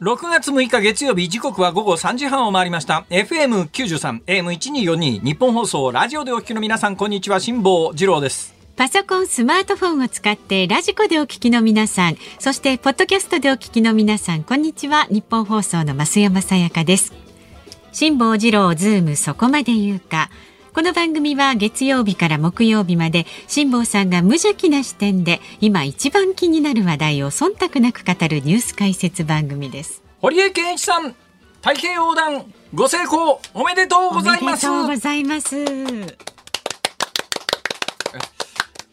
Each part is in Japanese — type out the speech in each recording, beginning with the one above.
6月6日月曜日時刻は午後3時半を回りました FM93 AM1242 ニッポン放送ラジオでお聞きの皆さんこんにちは辛坊治郎ですパソコン、スマートフォンを使ってラジコでお聞きの皆さん、そしてポッドキャストでお聞きの皆さん、こんにちは。ニッポン放送の増山さやかです。辛坊治郎ズームそこまで言うか。この番組は月曜日から木曜日まで辛坊さんが無邪気な視点で今一番気になる話題を忖度なく語るニュース解説番組です。堀江健一さん太平洋横断ご成功おめでとうございます。おめでとうございます。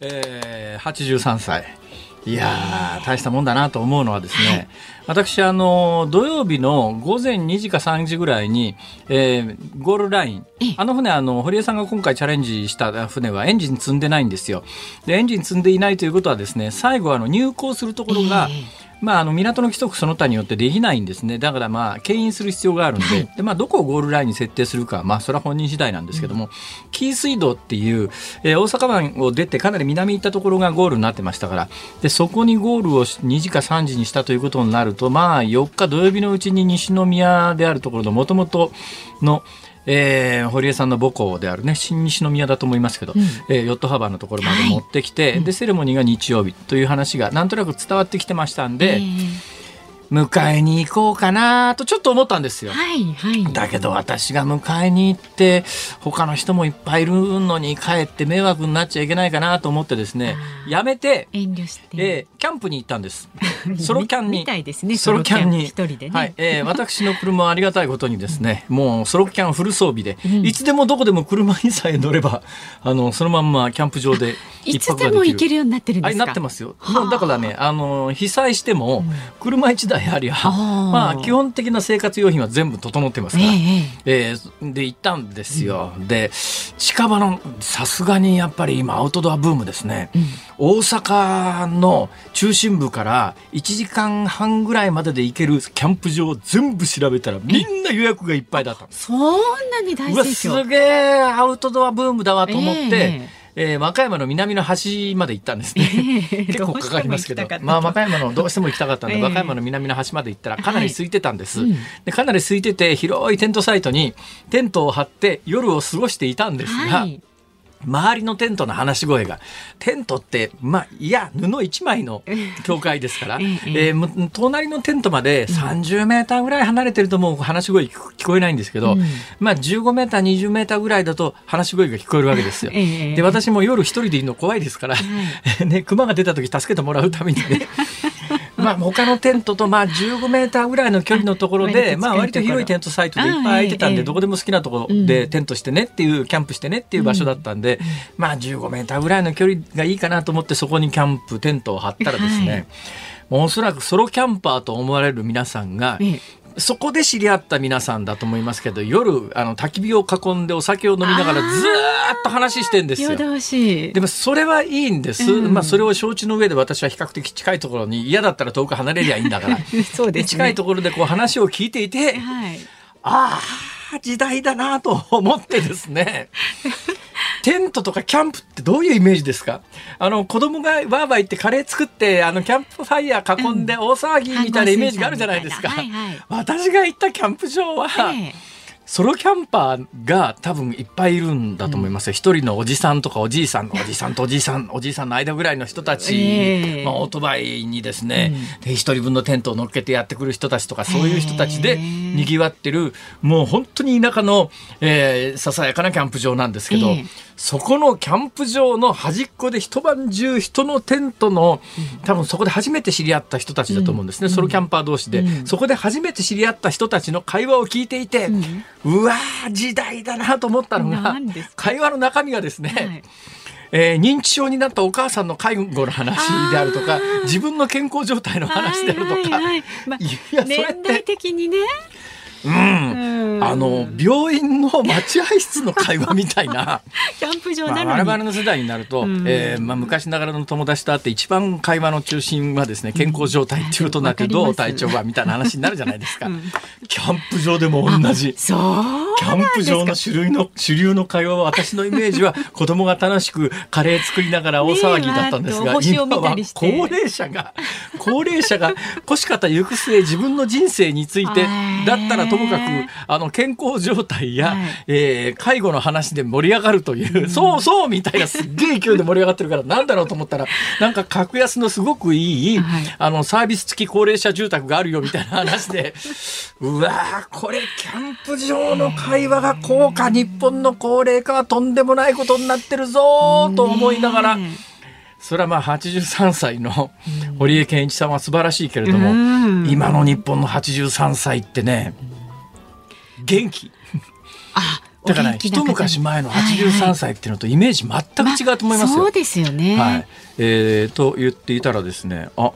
えー、83歳いや大したもんだなと思うのはですね、私あの土曜日の午前2時か3時ぐらいに、えー、ゴールラインあの船あの堀江さんが今回チャレンジした船はエンジン積んでないんですよ。でエンジン積んでいないということはですね最後あの入港するところが、えーまあ、あの港の規則その他によってできないんですね。だからまあ牽引する必要があるんで。はい、でまあ、どこをゴールラインに設定するか、まあ、それは本人次第なんですけども、うん、紀伊水道っていう、えー、大阪湾を出てかなり南に行ったところがゴールになってましたから。でそこにゴールを2時か3時にしたということになると、まあ、4日土曜日のうちに西宮であるところのもともとのえー、堀江さんの母校であるね新西宮だと思いますけど、うん、えー、ヨットハーバーのところまで持ってきて、はい、でセレモニーが日曜日という話がなんとなく伝わってきてましたんで。えー迎えに行こうかなとちょっと思ったんですよ。はいはい、だけど私が迎えに行って他の人もいっぱいいるのに帰って迷惑になっちゃいけないかなと思ってですねやめて遠慮して、えー、キャンプに行ったんです。ソロキャンに。ね、ソロキャンに。一人でね。はい、えー、私の車はありがたいことにですね、もうソロキャンフル装備で、うん、いつでもどこでも車にさえ乗れば、あの、そのまんまキャンプ場で いつでも行けるようになってるんですか？なってますよ。だからね、あの、被災しても、車一台ありゃ、まあ、基本的な生活用品は全部整ってますから、えー、えー、で、行ったんですよ。うん、で、近場の、さすがにやっぱり今アウトドアブームですね。うん、大阪の中心部から1時間半ぐらいまでで行けるキャンプ場全部調べたらみんな予約がいっぱいだったそんなに大盛況。すげえアウトドアブームだわと思って、えーえー、和歌山の南の端まで行ったんですね、結構かかりますけど。まあ、和歌山のどうしても行きたかったんで、えー、和歌山の南の端まで行ったらかなり空いてたんです、はい、でかなり空いてて広いテントサイトにテントを張って夜を過ごしていたんですが、はい周りのテントの話し声がテントってまあいや布一枚の 境界ですから、えー、隣のテントまで30メーターぐらい離れてるともう話し声聞こえないんですけど、うん、まあ15メーター20メーターぐらいだと話し声が聞こえるわけですよ。えー、で私も夜一人でいるの怖いですから、ね熊が出た時助けてもらうためにねまあ他のテントとまあ15メーターぐらいの距離のところで、まあ割と広いテントサイトでいっぱい空いてたんで、どこでも好きなところでテントしてねっていう、キャンプしてねっていう場所だったんで、まあ15メーターぐらいの距離がいいかなと思ってそこにキャンプテントを張ったらですね、もうおそらくソロキャンパーと思われる皆さんが、そこで知り合った皆さんだと思いますけど夜あの焚き火を囲んでお酒を飲みながらずっと話してんですよ。でもそれはいいんです、うん、まあ、それを承知の上で私は比較的近いところに嫌だったら遠く離れりゃいいんだから。そうです、ね、近いところでこう話を聞いていて、はい、ああ時代だなと思ってですね テントとかキャンプってどういうイメージですか？あの子供がわーわー言ってカレー作ってあのキャンプファイヤー囲んで大騒ぎみたいなイメージがあるじゃないですか。私が行ったキャンプ場は、えーソロキャンパーが多分いっぱいいるんだと思いますよ。一、うん、人のおじさんとかおじいさん、おじさんとおじいさん、おじいさんの間ぐらいの人たち、えー、まあ、オートバイにですね、一、うん、人分のテントを乗っけてやってくる人たちとか、そういう人たちで賑わってる、もう本当に田舎の、えー、ささやかなキャンプ場なんですけど、えー、そこのキャンプ場の端っこで一晩中人のテントの、多分そこで初めて知り合った人たちだと思うんですね、うん、ソロキャンパー同士で、そこで初めて知り合った人たちの会話を聞いていて、うわー時代だなと思ったのが会話の中身がですね、はい。えー、認知症になったお母さんの介護の話であるとか自分の健康状態の話であるとか、はいはいまあ、いや年代的にねうん、あの病院の待合室の会話みたいな。キャンプ場なのに、まあ、我々の世代になると、うん、えー、まあ、昔ながらの友達と会って一番会話の中心はですね健康状態っていうことになって、どう体調はみたいな話になるじゃないですか、うん、キャンプ場でも同じ。そうキャンプ場の主流の主流の会話は私のイメージは 子供が楽しくカレー作りながら大騒ぎだったんですが、ね、今は高齢者が高齢者が腰方行く末自分の人生についてだったらともかくあの健康状態や、はい、えー、介護の話で盛り上がるという、うん、そうそうみたいなすっげえ勢いで盛り上がってるからなんだろうと思ったら なんか格安のすごくいい、はい、あのサービス付き高齢者住宅があるよみたいな話で うわこれキャンプ場の会話がこうか日本の高齢化はとんでもないことになってるぞと思いながら。それはまあ83歳の堀江謙一さんは素晴らしいけれども、今の日本の83歳ってね元気。あだから、ね、一昔前の83歳っていうのとイメージ全く違うと思いますよ。まあ、そうですよね、はい。えー、と言っていたらですねあ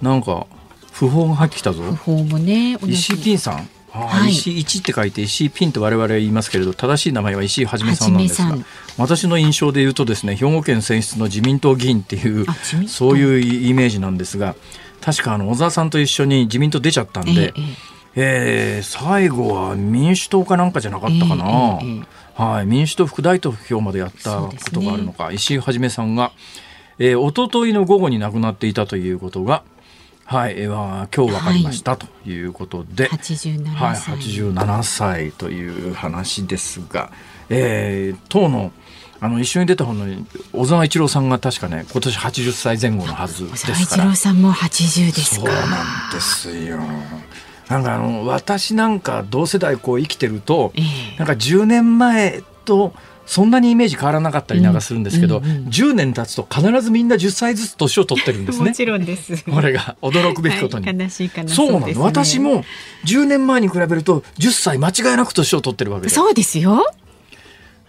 なんか訃報が入ってきたぞ。訃報もね石井ピンさん。はい、石井一って書いて石井ピンと我々は言いますけれど正しい名前は石井はじめさんなんですが私の印象で言うとですね兵庫県選出の自民党議員っていうそういうイメージなんですが確かあの小沢さんと一緒に自民党出ちゃったんで、えええー、最後は民主党かなんかじゃなかったかな、えー、はい、民主党副大統領までやったことがあるのか、ね、石井はじめさんが、えー、一昨日の午後に亡くなっていたということがはい、は今日分かりました、ということで、87歳、はい、87歳という話ですが、えー、党のあの一緒に出た本の小沢一郎さんが確かね今年80歳前後のはずですから。小沢一郎さんも80ですそうなんですよなんかあの私なんか同世代こう生きてると、えー、なんか10年前とそんなにイメージ変わらなかったりなんかするんですけど、うんうんうん、10年経つと必ずみんな10歳ずつ年を取ってるんですね。もちろんです。これが驚くべきことに。はい、悲しい悲しい、そうなの、ね、私も10年前に比べると10歳間違いなく年を取ってるわけで。そうですよ。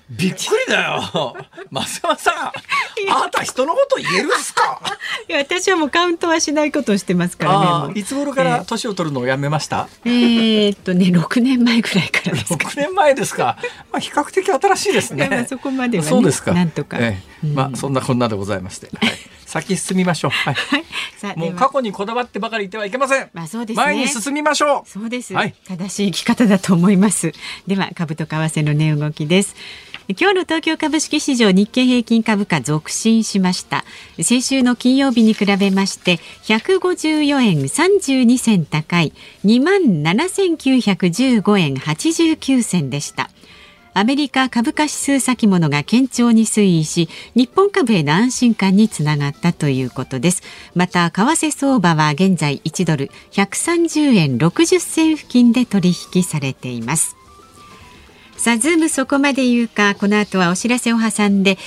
びっくりだよ。増山さん、あなた人のこと言えるんすか？いや、私はもうカウントはしないことをしてますからね。いつ頃から年を取るのをやめました、えー、えー、っとね、6年前ぐらいからですか。6年前ですか。まあ、比較的新しいですね。まあ、そこまでは、ね、そうですか。なんとか。えー、まあ、そんなこんなでございまして。はい先進みましょう。はい。はい、もう過去にこだわってばかりいてはいけません。まあそうです、ね、前に進みましょう。そうです、はい。正しい生き方だと思います。では株と為替の値動きです。今日の東京株式市場日経平均株価続伸しました先週の金曜日に比べまして154円32銭高い2万7915円89銭でしたアメリカ株価指数先物が堅調に推移し日本株への安心感につながったということです。また為替相場は現在1ドル130円60銭付近で取引されています。さあズームそこまで言うか。この後はお知らせを挟んで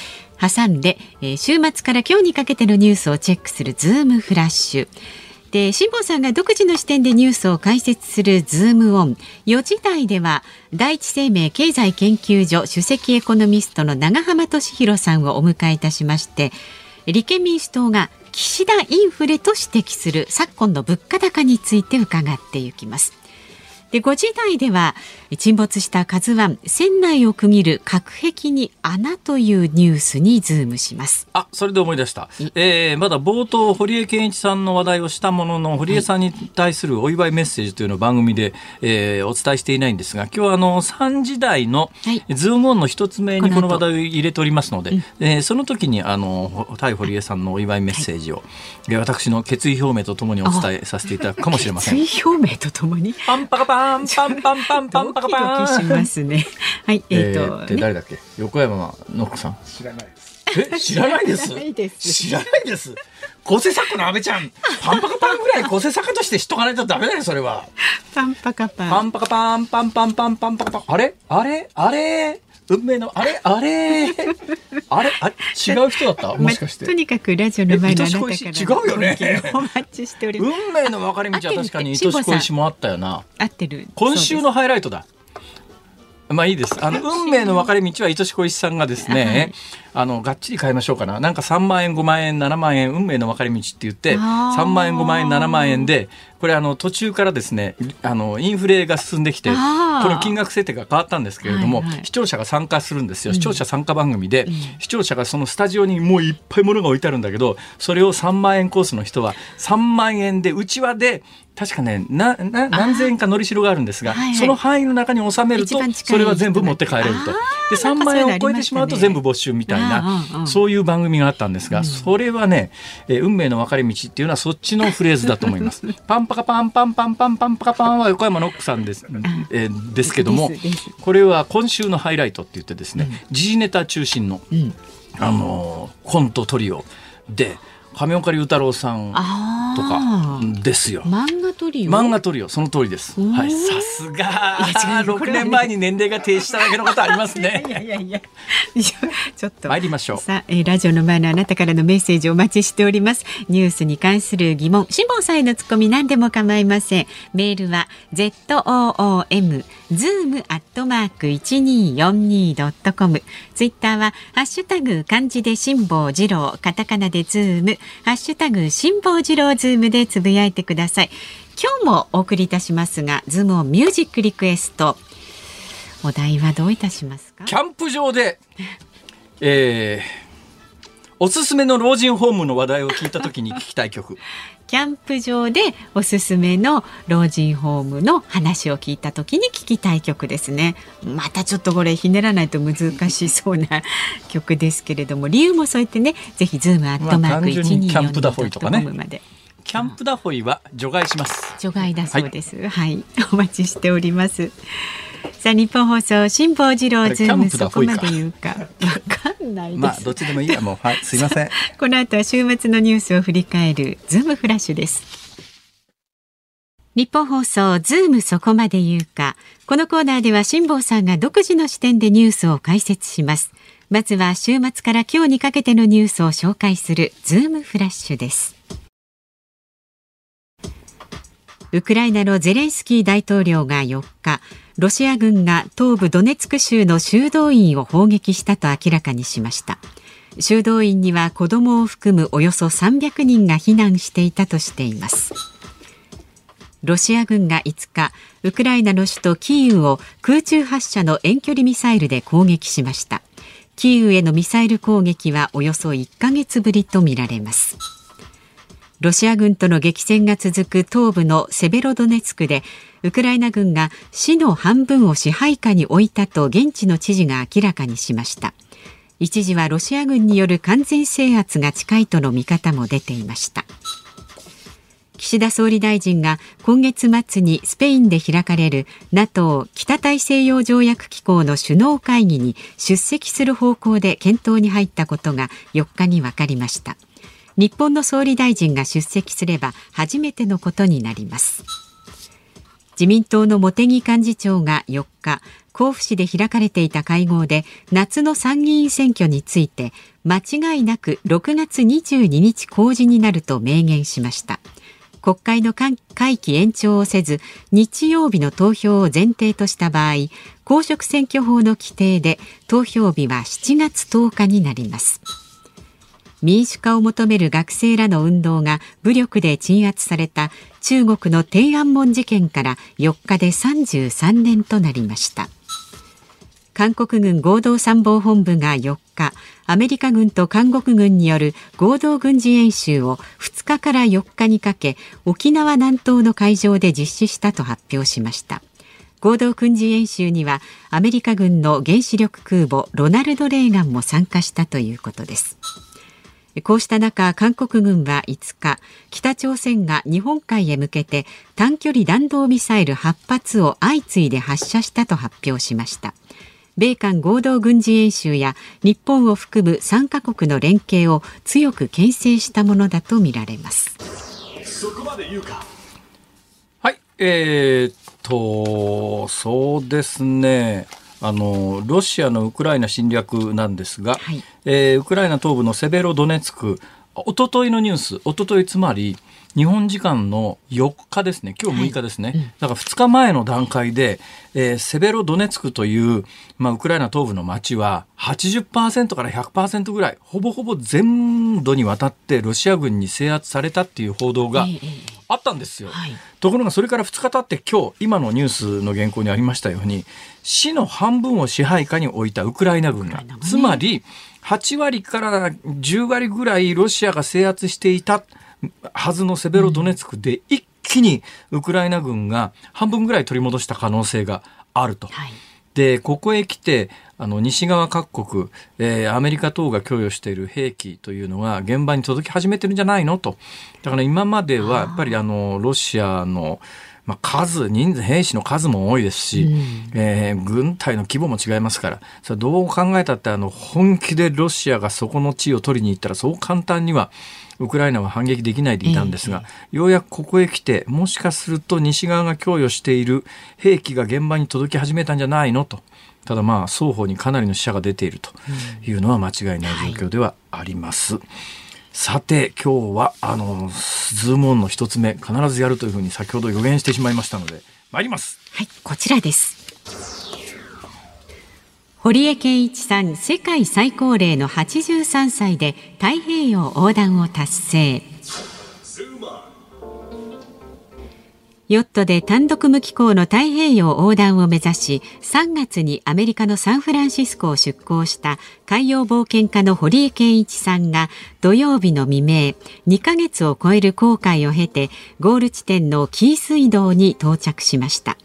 挟んで、えー、週末から今日にかけてのニュースをチェックするズームフラッシュ。で辛坊さんが独自の視点でニュースを解説するズームオン。4時台では第一生命経済研究所首席エコノミストの永濱利廣さんをお迎えいたしまして立憲民主党が岸田インフレと指摘する昨今の物価高について伺っていきます。で5時台では沈没したカズワン船内を区切る隔壁に穴というニュースにズームします。あそれで思い出した、えー、まだ冒頭堀江謙一さんの話題をしたものの堀江さんに対するお祝いメッセージというのを番組で、えー、お伝えしていないんですが今日はあの3時台のズームオンの一つ目にこの話題を入れておりますので、うん、えー、その時にあの対堀江さんのお祝いメッセージを、はい、私の決意表明とともにお伝えさせていただくかもしれません。決意表明とともに？パンパカパンパンパンパンパンパンパカパン。ドキしますね。はい、えっ、ー、と、誰だっけ、横山のっこさん？知らないです。え、知らないです？知らないです。構成作家の阿部ちゃん、パンパカパンぐらい構成作家として知っとかないとダメだよ、それは。パンパカパン。パンパカパン、パンパンパンパンパカパン。あれ？あれ？あれ？運命のあれ？あれ？あれ？あれ？違う人だった？もしかして、まとにかくラジオの前のあなたから違うよね。お待ちしております。運命の分かれ道は確かに愛し小石もあったよな。合ってる。今週のハイライトだ。まあいいです。あの運命の分かれ道は愛し小石さんがですね、はい、あのがっちり変えましょうかな。なんか3万円5万円7万円運命の分かれ道って言って3万円5万円7万円でこれあの途中からですねあのインフレが進んできてこの金額設定が変わったんですけれども、はいはい、視聴者が参加するんですよ。視聴者参加番組で、うん、視聴者がそのスタジオにもういっぱいものが置いてあるんだけどそれを3万円コースの人は3万円でうちわで確かねなな何千円かのりしろがあるんですが、はいはい、その範囲の中に収めるとそれは全部持って帰れると。で3万円を超えてしまうと全部没収みたいなそういう番組があったんですが、うん、それはね、えー、運命の分かれ道っていうのはそっちのフレーズだと思います。パ ンパカパンパンパンパンパンパカパンは横山ノックさんです,、えー、ですけどもこれは今週のハイライトって言ってですね、時事ネタ中心の、うん、あのコントトリオで。亀岡龍太郎さんとかですよ。漫画トリオ？漫画トリオ、その通りです。はい、さすが。6年前に年齢が停止しただけのことありますね。い やいやいや。ちょっと。参りましょう。さあ、えー、ラジオの前のあなたからのメッセージお待ちしております。ニュースに関する疑問、辛坊さんへのツッコミ何でも構いません。メールは z o o m zoom アットマーク一二四二ドットコム。ツイッターはハッシュタグ漢字で辛坊治郎、カタカナでズーム。ハッシュタグ辛坊治郎ズームでつぶやいてください。今日もお送りいたしますがズームをミュージックリクエストお題はどういたしますか？キャンプ場で、えー、おすすめの老人ホームの話題を聞いたときに聞きたい曲 キャンプ場でおすすめの老人ホームの話を聞いた時に聞きたい曲ですねまたちょっとこれひねらないと難しそうな曲ですけれども理由もそう言ってねぜひズームアットマーク一二四ドットコムまで。キャンプだホイは除外します。除外だそうです。はい、はい、お待ちしております。さあニッポン放送辛坊治郎ズームそこまで言うか。わかんないまあどっちでもいいやもう。はいすいません。この後は週末のニュースを振り返るズームフラッシュです。ニッポン放送ズームそこまで言うか。このコーナーでは辛坊さんが独自の視点でニュースを解説します。まずは週末から今日にかけてのニュースを紹介するズームフラッシュです。ウクライナのゼレンスキー大統領が4日ロシア軍が東部ドネツク州の修道院を砲撃したと明らかにしました。修道院には子供を含むおよそ300人が避難していたとしています。ロシア軍が5日ウクライナの首都キーウを空中発射の遠距離ミサイルで攻撃しました。キーウへのミサイル攻撃はおよそ1ヶ月ぶりとみられます。ロシア軍との激戦が続く東部のセベロドネツクでウクライナ軍が市の半分を支配下に置いたと現地の知事が明らかにしました。一時はロシア軍による完全制圧が近いとの見方も出ていました。岸田総理大臣が今月末にスペインで開かれる NATO 北大西洋条約機構の首脳会議に出席する方向で検討に入ったことが4日に分かりました。日本の総理大臣が出席すれば初めてのことになります。自民党の茂木幹事長が4日甲府市で開かれていた会合で夏の参議院選挙について間違いなく6月22日公示になると明言しました。国会の会期延長をせず日曜日の投票を前提とした場合公職選挙法の規定で投票日は7月10日になります。民主化を求める学生らの運動が武力で鎮圧された中国の天安門事件から4日で33年となりました。韓国軍合同参謀本部が4日アメリカ軍と韓国軍による合同軍事演習を2日から4日にかけ沖縄南東の海上で実施したと発表しました。合同軍事演習にはアメリカ軍の原子力空母ロナルド・レーガンも参加したということです。こうした中、韓国軍は5日、北朝鮮が日本海へ向けて短距離弾道ミサイル8発を相次いで発射したと発表しました。米韓合同軍事演習や日本を含む3カ国の連携を強く牽制したものだとみられます。そこまで言うかはい、えー、っと、そうですね。あのロシアのウクライナ侵略なんですが、はい、えー、ウクライナ東部のセベロドネツクおとといのニュースおとといつまり日本時間の4日ですね、今日6日ですね、はい。うん、だから2日前の段階で、えー、セベロドネツクという、まあ、ウクライナ東部の町は80%から100%ぐらい、ほぼほぼ全土にわたってロシア軍に制圧されたっていう報道があったんですよ、はい、ところがそれから2日経って今日今のニュースの原稿にありましたように市の半分を支配下に置いたウクライナ軍が、ね、つまり8割から10割ぐらいロシアが制圧していたはずのセベロドネツクで一気にウクライナ軍が半分ぐらい取り戻した可能性があると。はい、でここへ来てあの西側各国、えー、アメリカ等が供与している兵器というのが現場に届き始めてるんじゃないの？と。だから今まではやっぱりあのロシアのまあ、数、人数、兵士の数も多いですし、うん、えー、軍隊の規模も違いますから、それどう考えたって、あの、本気でロシアがそこの地を取りに行ったら、そう簡単には、ウクライナは反撃できないでいたんですが、えー、ようやくここへ来て、もしかすると西側が供与している兵器が現場に届き始めたんじゃないのと。ただまあ、双方にかなりの死者が出ているというのは間違いない状況ではあります。はいさて今日はあのズームオンの一つ目必ずやるというふうに先ほど予言してしまいましたので参りますはいこちらです堀江謙一さん世界最高齢の83歳で太平洋横断を達成。ヨットで単独無寄港の太平洋横断を目指し3月にアメリカのサンフランシスコを出港した海洋冒険家の堀江謙一さんが土曜日の未明2ヶ月を超える航海を経てゴール地点の紀伊水道に到着しました。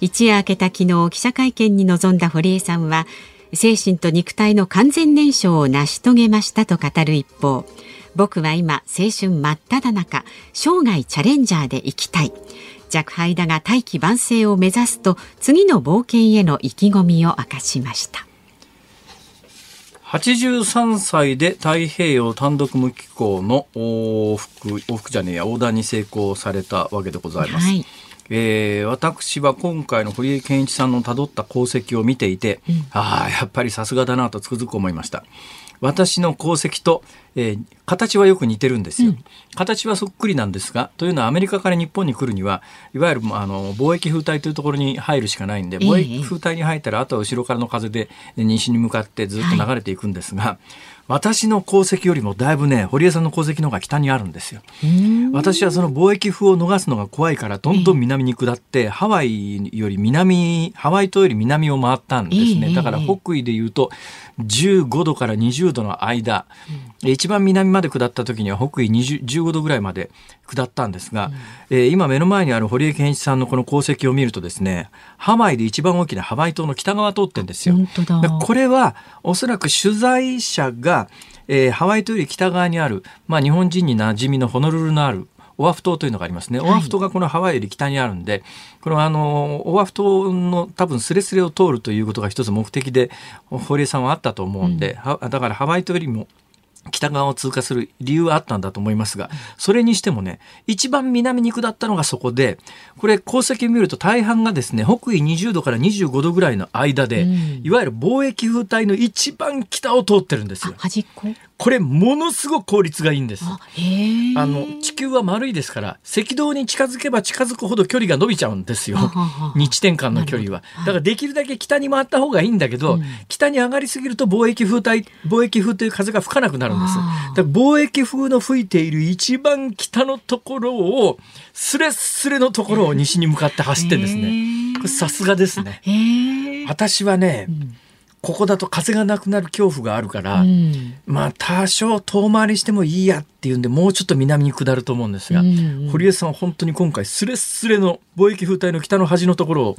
一夜明けた昨日記者会見に臨んだ堀江さんは精神と肉体の完全燃焼を成し遂げましたと語る一方僕は今青春真っ只中生涯チャレンジャーで生きたい。若輩だが大気晩成を目指すと次の冒険への意気込みを明かしました。83歳で太平洋単独無寄港の往復往復じゃねえや横断に成功されたわけでございます。はいえー、私は今回の堀江謙一さんのたどった功績を見ていて、うん、ああやっぱりさすがだなとつくづく思いました。私の功績と、えー、形はよく似てるんですよ、うん、形はそっくりなんですがというのはアメリカから日本に来るにはいわゆるあの貿易風帯というところに入るしかないんで貿易風帯に入ったらあとは後ろからの風で西に向かってずっと流れていくんですが、はい私の功績よりもだいぶね堀江さんの功績の方が北にあるんですよ。私はその貿易風を逃すのが怖いからどんどん南に下って、ハワイより南ハワイ島より南を回ったんですね。だから北緯でいうと15度から20度の間、うん、一番南まで下った時には北緯15度ぐらいまで下ったんですが、うん、えー、今目の前にある堀江謙一さんのこの功績を見るとですねハワイで一番大きなハワイ島の北側通ってんですよ。これはおそらく取材者がえー、ハワイ島より北側にある、まあ、日本人に馴染みのホノルルのあるオアフ島というのがありますね。オアフ島がこのハワイより北にあるんで、このあの、オアフ島の多分スレスレを通るということが一つ目的で、堀江さんはあったと思うんで、うん、だからハワイ島よりも北側を通過する理由はあったんだと思いますが、それにしてもね、一番南に下ったのがそこで、これ、功績を見ると大半がですね、北緯20度から25度ぐらいの間で、うん、いわゆる貿易風帯の一番北を通ってるんですよ。端っこ？これものすごく効率がいいんです。あの地球は丸いですから赤道に近づけば近づくほど距離が伸びちゃうんですよ。日点間の距離は。だからできるだけ北に回った方がいいんだけど、うん、北に上がりすぎると貿易風帯貿易風という風が吹かなくなるんです。だから貿易風の吹いている一番北のところをスレスレのところを西に向かって走ってんですね。これさすがですね。私はね。うんここだと風がなくなる恐怖があるから、うん、まあ多少遠回りしてもいいやっていうんでもうちょっと南に下ると思うんですが、うんうん、堀江さんは本当に今回スレスレの貿易風帯の北の端のところを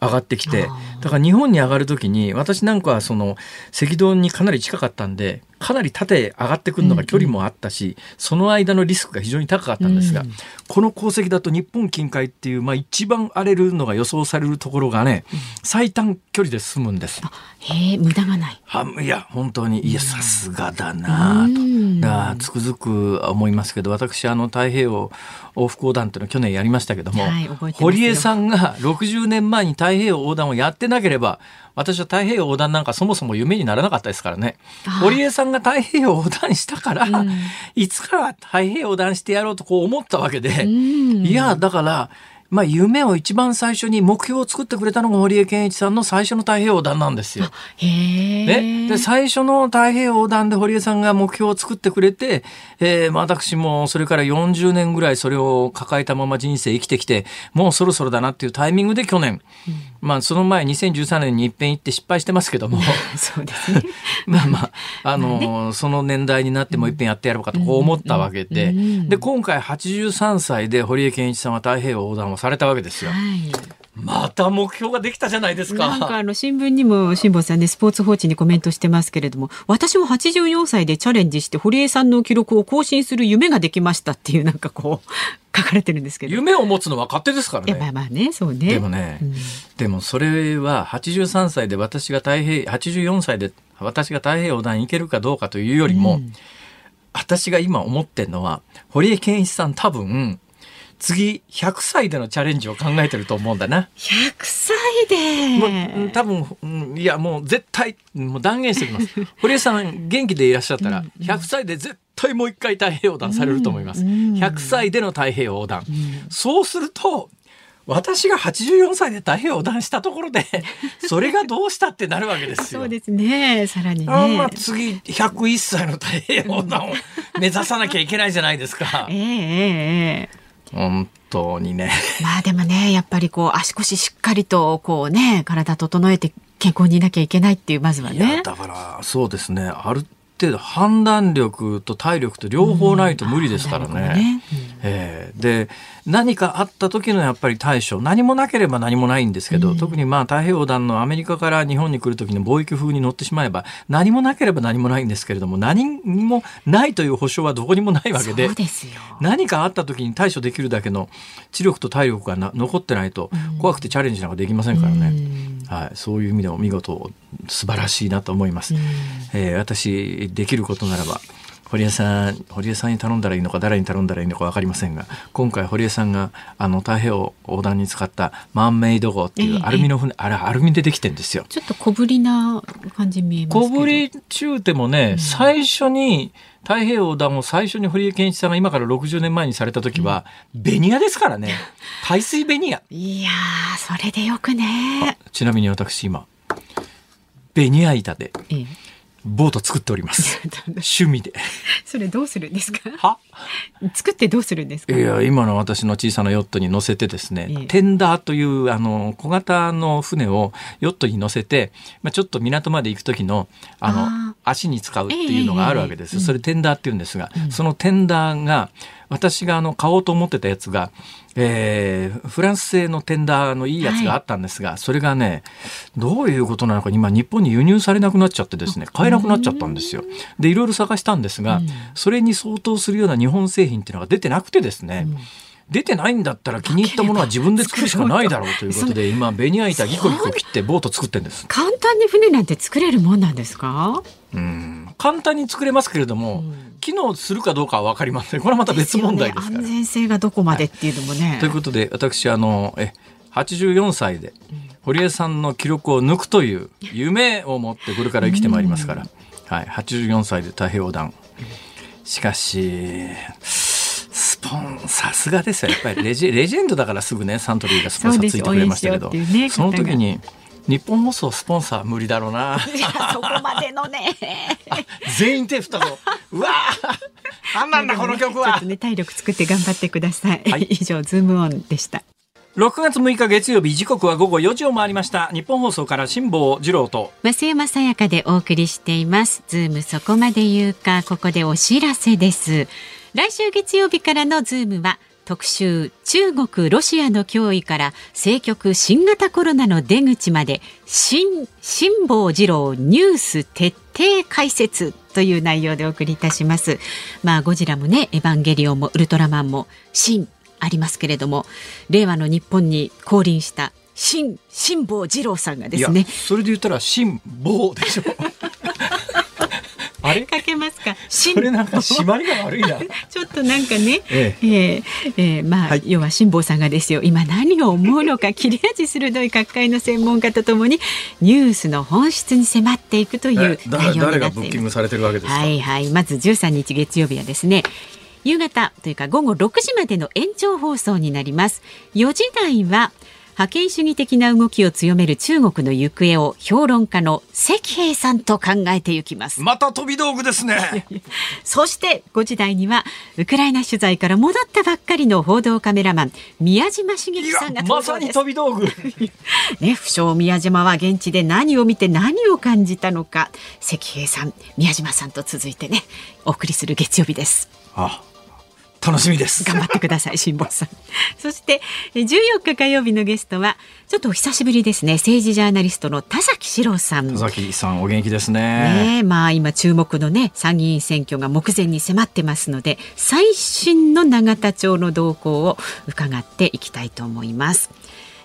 上がってきてだから日本に上がる時に私なんかはその赤道にかなり近かったんでかなり縦上がってくるのが距離もあったし、うんうん、その間のリスクが非常に高かったんですが、うん、この功績だと日本近海っていう、まあ、一番荒れるのが予想されるところがね、うん、最短距離で済むんです。へえ無駄がない。いや本当にいやさすがだなと、だつくづく思いますけど私あの太平洋往復横断っていうの去年やりましたけども、はい、堀江さんが60年前に太平洋横断をやってなければ私は太平洋横断なんかそもそも夢にならなかったですからね。堀江さんが太平洋横断したから、うん、いつから太平洋横断してやろうとこう思ったわけで、いや、だから、まあ、夢を一番最初に目標を作ってくれたのが堀江謙一さんの最初の太平洋横断なんですよ。ね、で最初の太平洋横断で堀江さんが目標を作ってくれて、えー、私もそれから40年ぐらいそれを抱えたまま人生生きてきてもうそろそろだなっていうタイミングで去年、うん、まあ、その前2013年に一遍行って失敗してますけども。そうですね。まあまああの、ね、その年代になっても一遍やってやろうかとこう思ったわけで、で今回83歳で堀江謙一さんは太平洋横断をされたわけですよ。はいまた目標ができたじゃないですか。なんかあの新聞にも辛坊さんねスポーツ報知にコメントしてますけれども、私も84歳でチャレンジして堀江さんの記録を更新する夢ができましたっていうなんかこう 書かれてるんですけど。夢を持つのは勝手ですからね。まあまあね、そうね。でもね、うん、でもそれは83歳で私が太平84歳で私が太平洋横断行けるかどうかというよりも、うん、私が今思ってるのは堀江謙一さん多分次100歳でのチャレンジを考えてると思うんだな。100歳でもう多分、いやもう絶対、もう断言しておきます。堀江さん元気でいらっしゃったら、100歳で絶対もう一回太平洋横断されると思います。100歳での太平洋横断。そうすると、私が84歳で太平洋横断したところで、それがどうしたってなるわけですよ。そうですね。さらにね。あまあ次、101歳の太平洋横断を目指さなきゃいけないじゃないですか。ええええ本当にね。まあでもね、やっぱりこう足腰しっかりとこうね、体整えて健康にいなきゃいけないっていうまずはね。だからそうですね。ある程度判断力と体力と両方ないと無理ですからね。うんね。うん、えー、で何かあった時のやっぱり対処何もなければ何もないんですけど、うん、特にまあ太平洋弾のアメリカから日本に来る時の貿易風に乗ってしまえば何もなければ何もないんですけれども何もないという保証はどこにもないわけで何かあった時に対処できるだけの知力と体力が残ってないと怖くてチャレンジなんかできませんからね、はい、そういう意味でも見事素晴らしいなと思います。えー、私できることならば堀江さん堀江さんに頼んだらいいのか誰に頼んだらいいのか分かりませんが今回堀江さんがあの太平洋横断に使ったマンメイド号っていうアルミの船、ええ、あれアルミでできてんですよ。ちょっと小ぶりな感じ見えます小ぶり中でもね、うん、最初に太平洋横断を最初に堀江謙一さんが今から60年前にされた時は、うん、ベニヤですからね。海水ベニヤいやそれでよくね。ちなみに私今ベニヤ板で、ええボート作っております。趣味で。それどうするんですか？は？作ってどうするんですか？いや今の私の小さなヨットに乗せてですね、ええ、テンダーというあの小型の船をヨットに乗せて、まあ、ちょっと港まで行く時のあの足に使うっていうのがあるわけです、え、それテンダーって言うんですが、うん、そのテンダーが私があの買おうと思ってたやつがえー、フランス製のテンダーのいいやつがあったんですが、はい、それがねどういうことなのか今日本に輸入されなくなっちゃってですね買えなくなっちゃったんですよ。でいろいろ探したんですが、うん、それに相当するような日本製品っていうのが出てなくてですね、うん。出てないんだったら気に入ったものは自分で作るしかないだろうということで 今ベニヤ板ギコギコ切ってボート作ってんです。簡単に船なんて作れるもんなんですか？うん簡単に作れますけれども、うん、機能するかどうかは分かりません。これはまた別問題ですから、ね、安全性がどこまでっていうのもね、はい、ということで私あのえ84歳で堀江さんの記録を抜くという夢を持ってこれから生きてまいりますから、はい、84歳で太平洋横しかしスポンさすがですよ。やっぱりレジレジェンドだからすぐねサントリーがスポンサーついてくれましたけどそ,、ね、その時に日本放送スポンサー無理だろうな。そこまでのね。全員手振ったぞ。うわあんなんだこの曲は。ちょっとね体力作って頑張ってください。はい、以上ズームオンでした。6月6日月曜日時刻は午後4時を回りましたニッポン放送から辛坊治郎と増山さやかでお送りしていますズームそこまで言うかここでお知らせです来週月曜日からのズームは特集中国ロシアの脅威から政局新型コロナの出口まで新辛坊治郎ニュース徹底解説という内容でお送りいたします。まあゴジラもねエヴァンゲリオンもウルトラマンも新ありますけれども令和の日本に降臨した新辛坊治郎さんがですね。それで言ったら辛坊でしょ。あれ？かけますか。それなんか 締まりが悪いな。ちょっとなんかね、えええー、えー、まあ、はい、要は辛坊さんがですよ。今何を思うのか 切れ味鋭い各界の専門家とともにニュースの本質に迫っていくという内容になっています。誰がブッキングされてるわけですはいはい。まず13日月曜日はですね。夕方というか午後6時までの延長放送になります4時台は覇権主義的な動きを強める中国の行方を評論家の関平さんと考えていきます。また飛び道具ですね。そして5時台にはウクライナ取材から戻ったばっかりの報道カメラマン宮島茂さんがまさに飛び道具。ね不詳宮島は現地で何を見て何を感じたのか。関平さん宮島さんと続いてねお送りする月曜日です。あ楽しみです。頑張ってください辛坊さん。そして14日火曜日のゲストはちょっとお久しぶりですね。政治ジャーナリストの田崎史郎さん。田崎さんお元気ですね。ねまあ今注目のね参議院選挙が目前に迫ってますので最新の永田町の動向を伺っていきたいと思います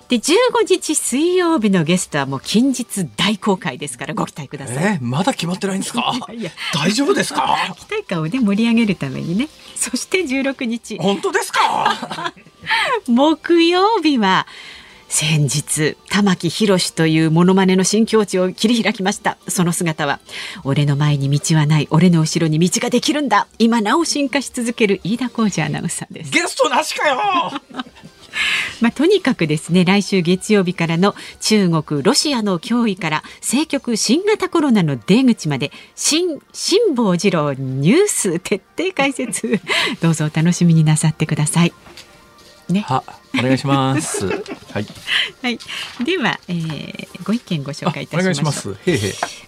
で15日水曜日のゲストはもう近日大公開ですからご期待ください。えー、まだ決まってないんですか？いや大丈夫ですか？期待感をね盛り上げるためにね。そして16日。本当ですか？木曜日は先日玉木宏というモノマネの新境地を切り開きました。その姿は俺の前に道はない俺の後ろに道ができるんだ。今なお進化し続ける飯田浩二アナウンサーです。ゲストなしかよ まあ、とにかくですね来週月曜日からの中国ロシアの脅威から政局新型コロナの出口まで新辛坊治郎ニュース徹底解説 どうぞお楽しみになさってください。ね、はお願いします。はい。はい。では、えー、ご意見ご紹介いたします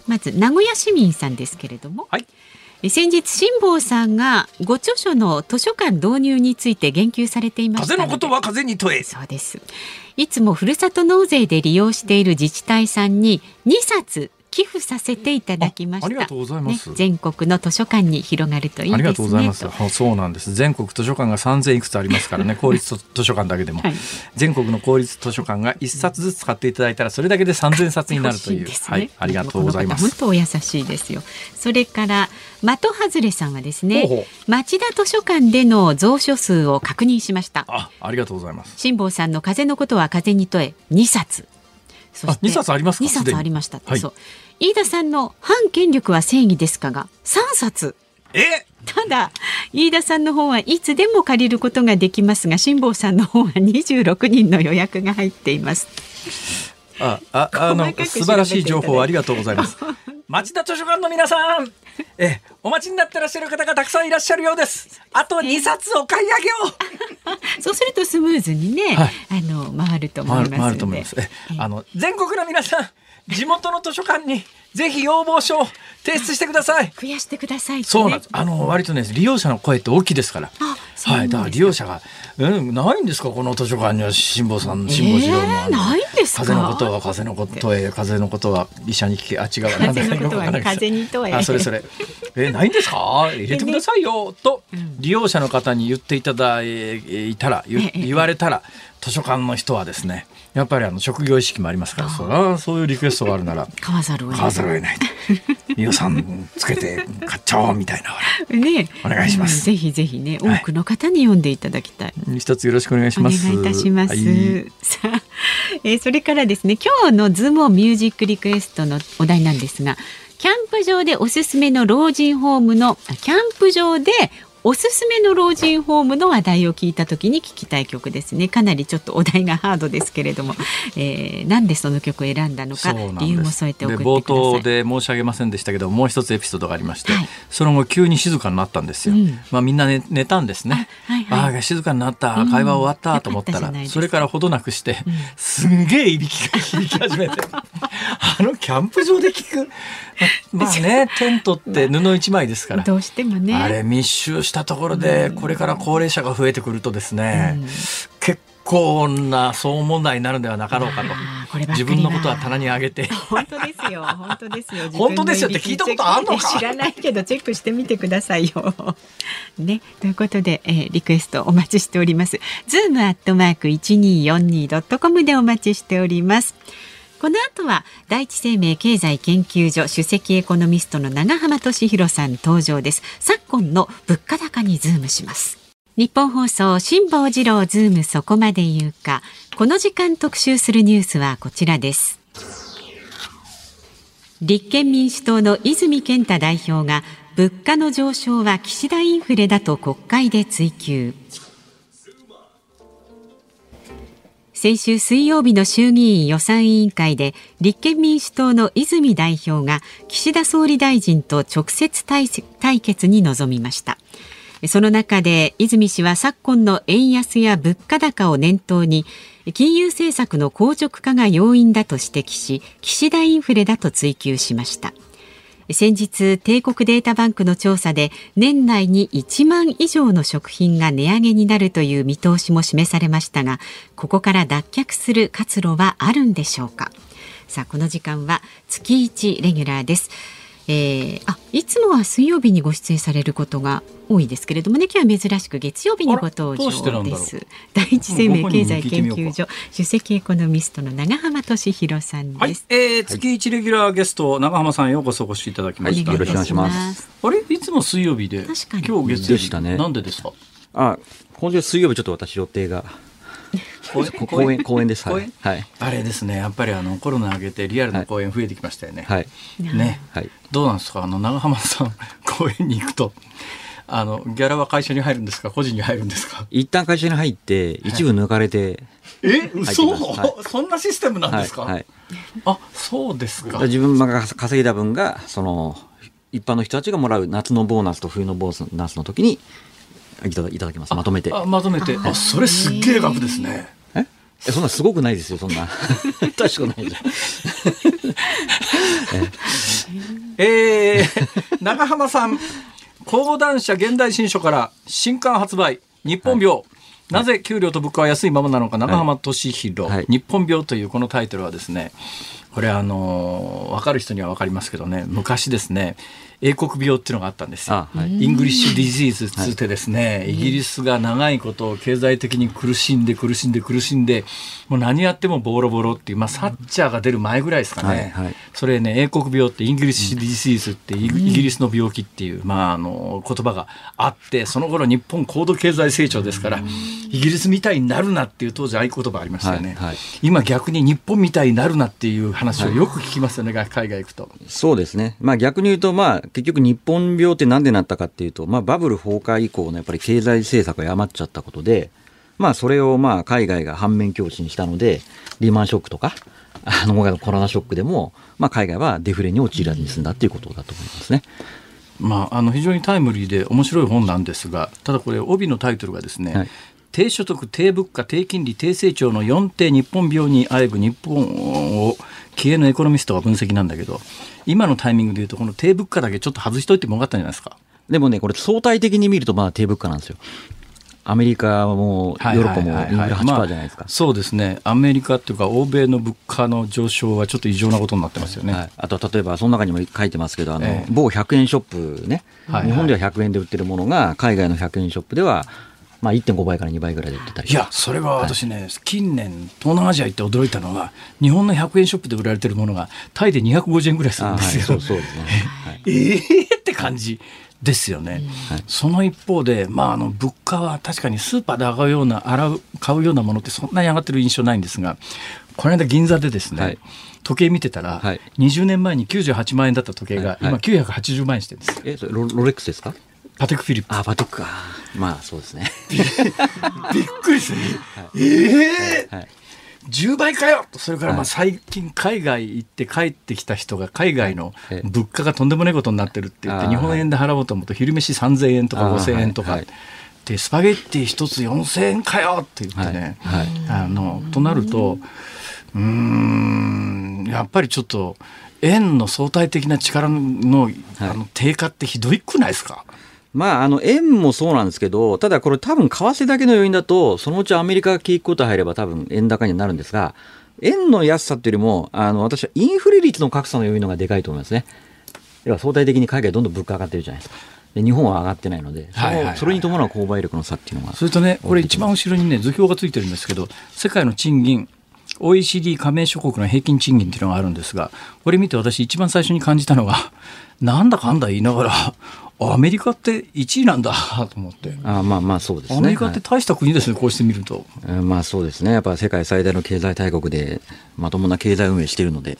まず名古屋市民さんですけれども。はい。先日辛坊さんがご著書の図書館導入について言及されていました風のことは風に問え。そうです。いつもふるさと納税で利用している自治体さんに2冊寄付させていただきました。ありがとうございます、ね、全国の図書館に広がるといい、ね、ありがとうございます。そうなんです。全国図書館が三千いくつありますからね、公立図書館だけでも、はい、全国の公立図書館が一冊ずつ買っていただいたらそれだけで三千冊になるという。ね、はい、ありがとうございます。本当お優しいですよ。それから的外れさんはですね、ほうほう町田図書館での蔵書数を確認しました。あ、ありがとうございます。辛坊さんの風のことは風に問え二冊。そして2冊ありますか？2冊ありました、はい、そう。飯田さんの「反権力は正義ですか」が3冊。え？ただ飯田さんの本はいつでも借りることができますが辛坊さんの本は26人の予約が入っています。あああの素晴らしい情報ありがとうございます。町田図書館の皆さんえお待ちになってらっしゃる方がたくさんいらっしゃるようです。あと2冊お買い上げを そうするとスムーズにね、はい、あの回ると思います回ると思います。え、あの全国の皆さん地元の図書館にぜひ要望書を提出してください。増やしてください、ね、そうなんです。あの割とね利用者の声って大きいですから。はい、だから利用者が、うん、ないんですかこの図書館には辛坊さん辛坊治郎の,、えー、ないんです風のことは風のことへ風のことは医者に聞けあ違う なんだか風に問えあそれそれ。えないんですか？入れてくださいよ、と利用者の方に言っていただいたら言われたら図書館の人はですねやっぱりあの職業意識もありますからそれはそういうリクエストがあるなら 買わざるを得ない。予算 つけて買っちゃおうみたいなねお願いします、ぜひぜひね多くの方に読んでいただきたい、はい、一つよろしくお願いします。お願いいたします、はい、さあ、えー、それからですね今日のズームミュージックリクエストのお題なんですがキャンプ場でおすすめの老人ホームのキャンプ場でおすすめの老人ホームの話題を聞いた時に聞きたい曲ですね。かなりちょっとお題がハードですけれども、えー、なんでその曲を選んだのか理由も添えて送って冒頭で申し上げませんでしたけどもう一つエピソードがありまして、はい、その後急に静かになったんですよ、うん、まあみんな寝寝たんですね。あ、はいはい、あ静かになった会話終わったと思ったら、うん、それからほどなくして、うん、すんげえいびきが響き始めて。あのキャンプ場で聞く？まあねテントって布一枚ですから。どうしてもね。あれ密集したところでこれから高齢者が増えてくるとですね、うん、結構な騒問題になるんではなかろうかと。自分のことは棚に上げて。本当ですよ本当ですよ。本当ですよ。って聞いたことあるのか？知らないけどチェックしてみてくださいよ。ね。ということで、えー、リクエストお待ちしております。ズームアットマーク一二四二ドットコムでお待ちしておりますこの後は第一生命経済研究所首席エコノミストの永濱利廣さん登場です。昨今の物価高にズームします。ニッポン放送辛坊治郎ズームそこまで言うか。この時間特集するニュースはこちらです。立憲民主党の泉健太代表が物価の上昇は岸田インフレだと国会で追及。先週水曜日の衆議院予算委員会で立憲民主党の泉代表が岸田総理大臣と直接対決に臨みました。その中で泉氏は昨今の円安や物価高を念頭に金融政策の硬直化が要因だと指摘し岸田インフレだと追及しました。先日帝国データバンクの調査で年内に1万以上の食品が値上げになるという見通しも示されましたがここから脱却する活路はあるんでしょうか。さあこの時間は月1レギュラーです。えー、あいつもは水曜日にご出演されることが多いですけれどもね今日は珍しく月曜日にご登場です。第一生命経済研究所首席エコノミストの長浜俊弘さんです、はい、えー、月一レギュラーゲスト長浜さんようこそお越しいただきました、よろしくお願いしますあれ？いつも水曜日で今日月曜日でしたね。なんでですか？あ今週水曜日ちょっと私予定が公演公演です。はい。あれですね。やっぱりあのコロナ上げてリアルな公演増えてきましたよね。はい。ね。はい。どうなんですか？あの長浜さん公演に行くと。あのギャラは会社に入るんですか？個人に入るんですか？一旦会社に入って一部抜かれて、え？嘘、はい、そんなシステムなんですか、はい、あそうですか自分が稼いだ分がその一般の人たちがもらう夏のボーナスと冬のボーナスの時にいただいただきます。まとめて。まとめて。あそれすっげえ額ですね。え？そんなすごくないですよそんな。確かないじゃんえー、長浜さん講談社現代新書から新刊発売。日本病、はい。なぜ給料と物価は安いままなのか、長浜俊弘、はい、日本病というこのタイトルはですね、これあのー、分かる人には分かりますけどね、昔ですね、英国病っていうのがあったんですよ。はい、 English disease つってですね、はい、イギリスが長いことを経済的に苦しんで苦しんで苦しんで、もう何やってもボロボロっていう、まあ、サッチャーが出る前ぐらいですかね。はいはい、それね、英国病って English disease ってイギリスの病気っていう、まあ、あの、言葉があって、その頃日本高度経済成長ですから、イギリスみたいになるなっていう当時合言葉ありましたよね。今逆に日本みたいになるなっていう話をよく聞きますよね、海外行くと。そうですね。まあ逆に言うと、まあ結局日本病って何でなったかっていうと、まあ、バブル崩壊以降のやっぱり経済政策が余っちゃったことで、まあ、それをまあ海外が反面教師にしたので、リーマンショックとか、あのコロナショックでも、まあ、海外はデフレに陥らずに済んだということだと思いますね。まあ、あの非常にタイムリーで面白い本なんですが、ただこれ、帯のタイトルがですね、はい低所得、低物価、低金利、低成長の4低日本病にあえぐ日本を経営のエコノミストが分析なんだけど、今のタイミングでいうと、この低物価だけちょっと外しといてもよかったんじゃないですか。でもね、これ相対的に見ると、まあ低物価なんですよ。アメリカもヨーロッパもインフレ8%じゃないですか、まあ、そうですね、アメリカっていうか、欧米の物価の上昇はちょっと異常なことになってますよね、はい、あと例えば、その中にも書いてますけど、あの、えー、某100円ショップね、はいはい、日本では100円で売ってるものが、海外の100円ショップではまあ、1.5倍から2倍ぐらいで売ってたりいやそれは私ね、はい、近年東南アジア行って驚いたのは日本の100円ショップで売られてるものがタイで250円ぐらいするんですよ。はい、そうですね、はい、ええー、って感じですよね、はい、その一方で、まあ、あの物価は確かにスーパーで上がるような洗う買うようなものってそんなに上がってる印象ないんですがこの間銀座でですね、はい、時計見てたら、はい、20年前に98万円だった時計が今980万円してるんです、えロレックスですか？パテクフィリップあパテクかまあそうですね。びっくりする、はい、ええー。はい10倍かよ。それからまあ最近海外行って帰ってきた人が海外の物価がとんでもないことになってるって言って日本円で払おうと思うと昼飯3000円とか5000円とか。でスパゲッティ一つ4000円かよって言ってね。あのとなるとうんやっぱりちょっと円の相対的な力のあの低下ってひどいくないですか？まあ、あの円もそうなんですけど、ただこれ、多分為替だけの要因だと、そのうちアメリカが景気こと入れば、多分円高になるんですが、円の安さっていうよりも、あの私はインフレ率の格差の要因のがでかいと思いますね。要は相対的に海外どんどん物価上がってるじゃないですか。で日本は上がってないので、それに伴う購買力の差っていうのがそれとね、これ一番後ろにね、図表がついてるんですけど、世界の賃金、OECD 加盟諸国の平均賃金っていうのがあるんですが、これ見て私一番最初に感じたのが、なんだかんだ言いながら、アメリカって1位なんだ と思って。あまあまあそうですね。アメリカって大した国ですね、はい、こうしてみると。まあそうですね。やっぱ世界最大の経済大国でまともな経済運営しているので、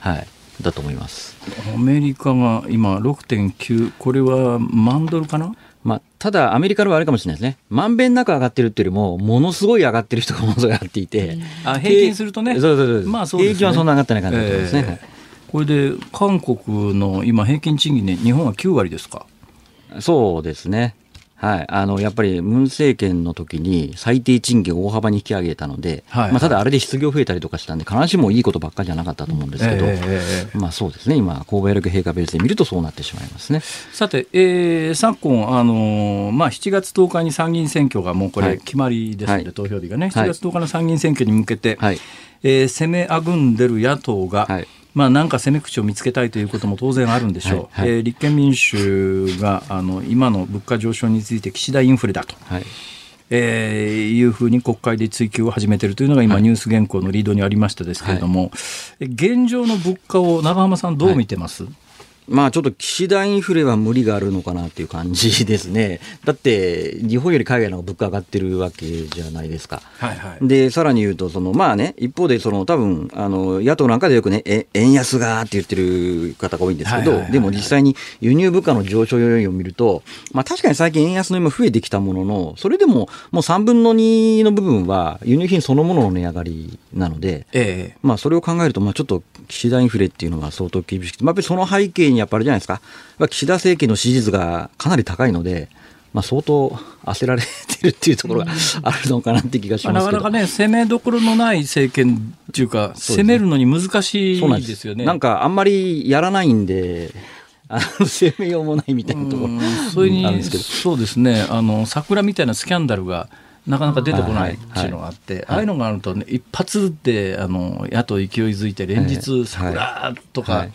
はい。だと思いますアメリカが今6.9これは万ドルかな？まあ、ただ、アメリカのはあれかもしれないですね。まんべんなく上がってるっていうよりも、ものすごい上がってる人がものすごい上がっていて。あ平均するとね。そうそうそう。まあそう、ね、平均はそんな上がってない感じですね。えー、これで、韓国の今、平均賃金で、日本は9割ですか？そうですね。はい、あのやっぱりムン政権の時に最低賃金を大幅に引き上げたので、はいはい、まあ、ただあれで失業増えたりとかしたんで、必ずしもいいことばっかりじゃなかったと思うんですけど、えー、まあそうですね、今、購買力平価ベースで見るとそうなってしまいますね。さて、えー、昨今、あのまあ、7月10日に参議院選挙がもうこれ、決まりですので、はい、投票日がね、7月10日の参議院選挙に向けて、はい、えー、攻めあぐんでる野党が、はいまあ、なんか攻め口を見つけたいということも当然あるんでしょう、はいはい、えー、立憲民主があの今の物価上昇について岸田インフレだと。はい。えー、いうふうに国会で追及を始めているというのが今、ニュース原稿のリードにありましたですけれども、はい、現状の物価を長浜さん、どう見てます、はいまあちょっと岸田インフレは無理があるのかなっていう感じですね。だって日本より海外の方が物価上がってるわけじゃないですか。はいはい、で、さらに言うと、そのまあね、一方でその多分あの野党なんかでよくね、え円安がって言ってる方が多いんですけど、でも実際に輸入物価の上昇要因を見ると、まあ確かに最近円安の今増えてきたものの、それでももう3分の2の部分は輸入品そのものの値上がりなので、ええ、まあそれを考えると、まあちょっと岸田インフレっていうのは相当厳しくて、まあ、やっぱりその背景にやっぱりじゃないですか、岸田政権の支持率がかなり高いので、まあ、相当焦られてるっていうところがあるのかなって気がしますなかなかね、攻めどころのない政権っていうか、攻めるのに難しいですよね。なんかあんまりやらないんで、あの攻めようもないみたいなところそれにそうですね。あの桜みたいなスキャンダルがなかなか出てこないっていうのがあって、ああいうのがあると、ね、一発であの野党勢いづいて連日桜とか、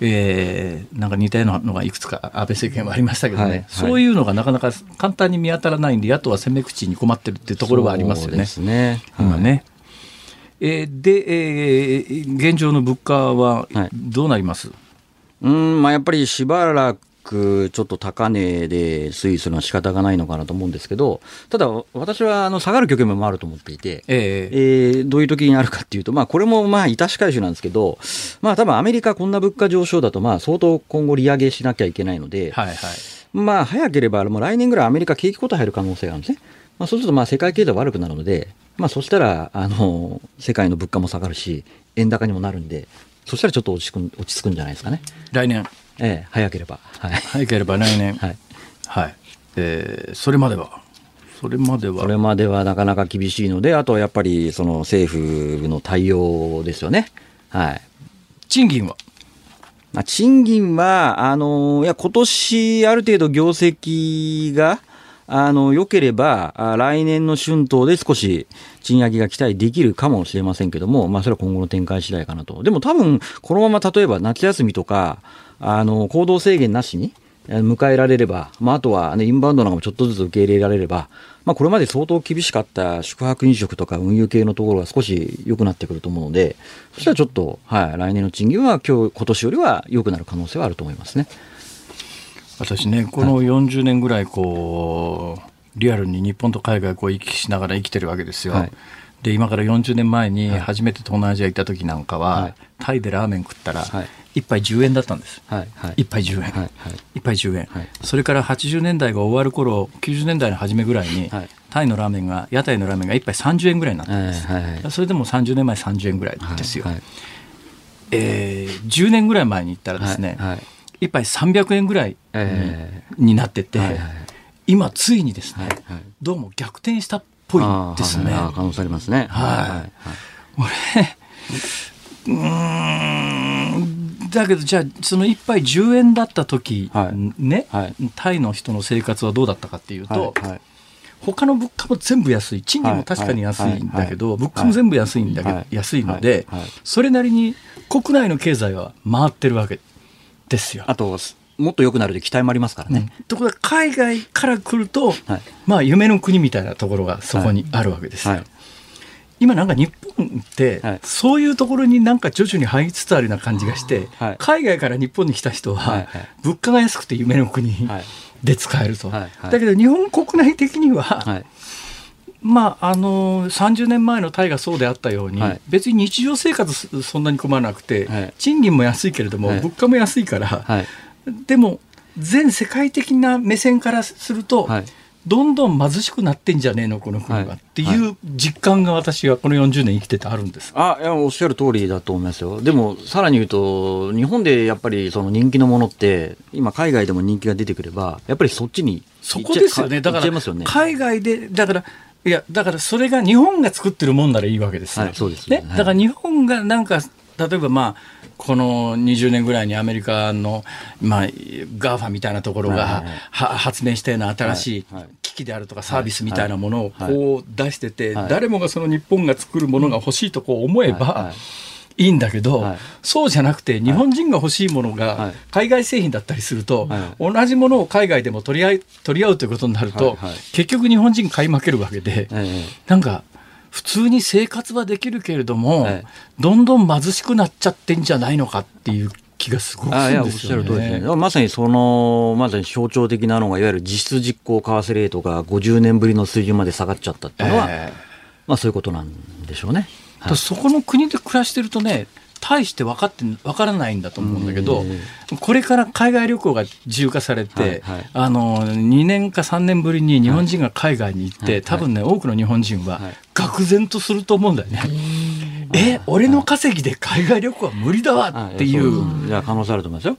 えー、なんか似たようなのがいくつか安倍政権はありましたけどね、はいはい、そういうのがなかなか簡単に見当たらないんで野党は攻め口に困ってるっていうところはありますよね。ね。今ね、えー、で、えー、現状の物価はどうなります、はい、うんまあ、やっぱりしばらくちょっと高値で推移するのは仕方がないのかなと思うんですけど、ただ私はあの下がる局面もあると思っていて、えー、えー、どういう時にあるかっていうと、まあこれもまあ致し返しなんですけど、まあ多分アメリカこんな物価上昇だとまあ相当今後利上げしなきゃいけないので、はいはい、まあ早ければもう来年ぐらいアメリカ景気後退入る可能性があるんですね。まあ、そうするとまあ世界経済悪くなるので、まあ、そしたらあの世界の物価も下がるし、円高にもなるんで、そしたらちょっと落ち着く落ち着くんじゃないですかね。来年ええ、早ければ、はい、早ければ来年、はい。はい。えー、それまでは？それまでは？それまではなかなか厳しいので、あとはやっぱりその政府の対応ですよね。はい、賃金は？まあ、賃金は、あのいや今年ある程度業績があの良ければ、来年の春闘で少し賃上げが期待できるかもしれませんけども、まあ、それは今後の展開次第かなと。でも多分、このまま例えば夏休みとか、あの行動制限なしに迎えられれば、まあ、あとは、ね、インバウンドなんかもちょっとずつ受け入れられれば、まあ、これまで相当厳しかった宿泊飲食とか運輸系のところが少し良くなってくると思うので、そしたらちょっと、はい、来年の賃金は今日今年よりは良くなる可能性はあると思いますね。私ね、この40年ぐらいこう、リアルに日本と海外こう行き来しながら生きてるわけですよ。はい。で今から40年前に初めて東南アジア行った時なんかは、はい、タイでラーメン食ったら、はい、1杯10円だったんです、はい。はい、1杯10円、はい。はい、1杯10円、はい、それから80年代が終わる頃90年代の初めぐらいに、はい、タイのラーメンが屋台のラーメンが1杯30円ぐらいになったんです、はい。はい、それでも30年前30円ぐらいですよ、はい。はい、えー、10年ぐらい前に行ったらですね、はい。はい、1杯300円ぐらいにえ。ー、になってて、はいはい、今ついにですね、はいはい、どうも逆転したぽいですね。可能性ありますね。はい。俺、うん、だけどじゃあその一杯10円だった時、はい、ね、はい、タイの人の生活はどうだったかっていうと、はいはい。他の物価も全部安い。賃金も確かに安いんだけど、物価も全部安いんだけど、安いので、それなりに国内の経済は回ってるわけですよ。あともっと良くなるで期待もありますからね。ところが海外から来ると、はい、まあ夢の国みたいなところがそこにあるわけですよ。はい。はい、今なんか日本って、そういうところになんか徐々に入りつつあるような感じがして、海外から日本に来た人は、物価が安くて夢の国で使えると。だけど日本国内的には、まああの30年前のタイがそうであったように、はい、別に日常生活そんなに困らなくて、はい、賃金も安いけれども、はい、物価も安いから、でも全世界的な目線からすると、どんどん貧しくなってんじゃねえのこの国は、っていう実感が私はこの40年生きててあるんです。あいやおっしゃる通りだと思いますよ。でもさらに言うと日本でやっぱりその人気のものって今海外でも人気が出てくればやっぱりそっちにそこですよね。だから海外でだからいやだからそれが日本が作ってるもんならいいわけですよ、はい、そうですね、ね？だから日本がなんか例えばまあこの20年ぐらいにアメリカの、まあ、 GAFA みたいなところが、発明したような新しい機器であるとかサービスみたいなものをこう出してて、誰もがその日本が作るものが欲しいとこう思えば、いいんだけど、はい、そうじゃなくて日本人が欲しいものが海外製品だったりすると、はい、同じものを海外でも取り合い取り合うということになると、はい、結局日本人買い負けるわけで、なんか普通に生活はできるけれども、どんどん貧しくなっちゃってんじゃないのかっていう気がすごくするんですよね。まさにそのまさに象徴的なのがいわゆる実質実行為替レートが50年ぶりの水準まで下がっちゃったっていうのは、えー、まあそういうことなんでしょうね。はい、そこの国で暮らしてるとね大して分かって分からないんだと思うんだけど、これから海外旅行が自由化されて、はいはい、あの2年か3年ぶりに日本人が海外に行って、はい、多分ね多くの日本人は愕然とすると思うんだよね。え俺の稼ぎで海外旅行は無理だわっていう。いや可能性あると思いますよ。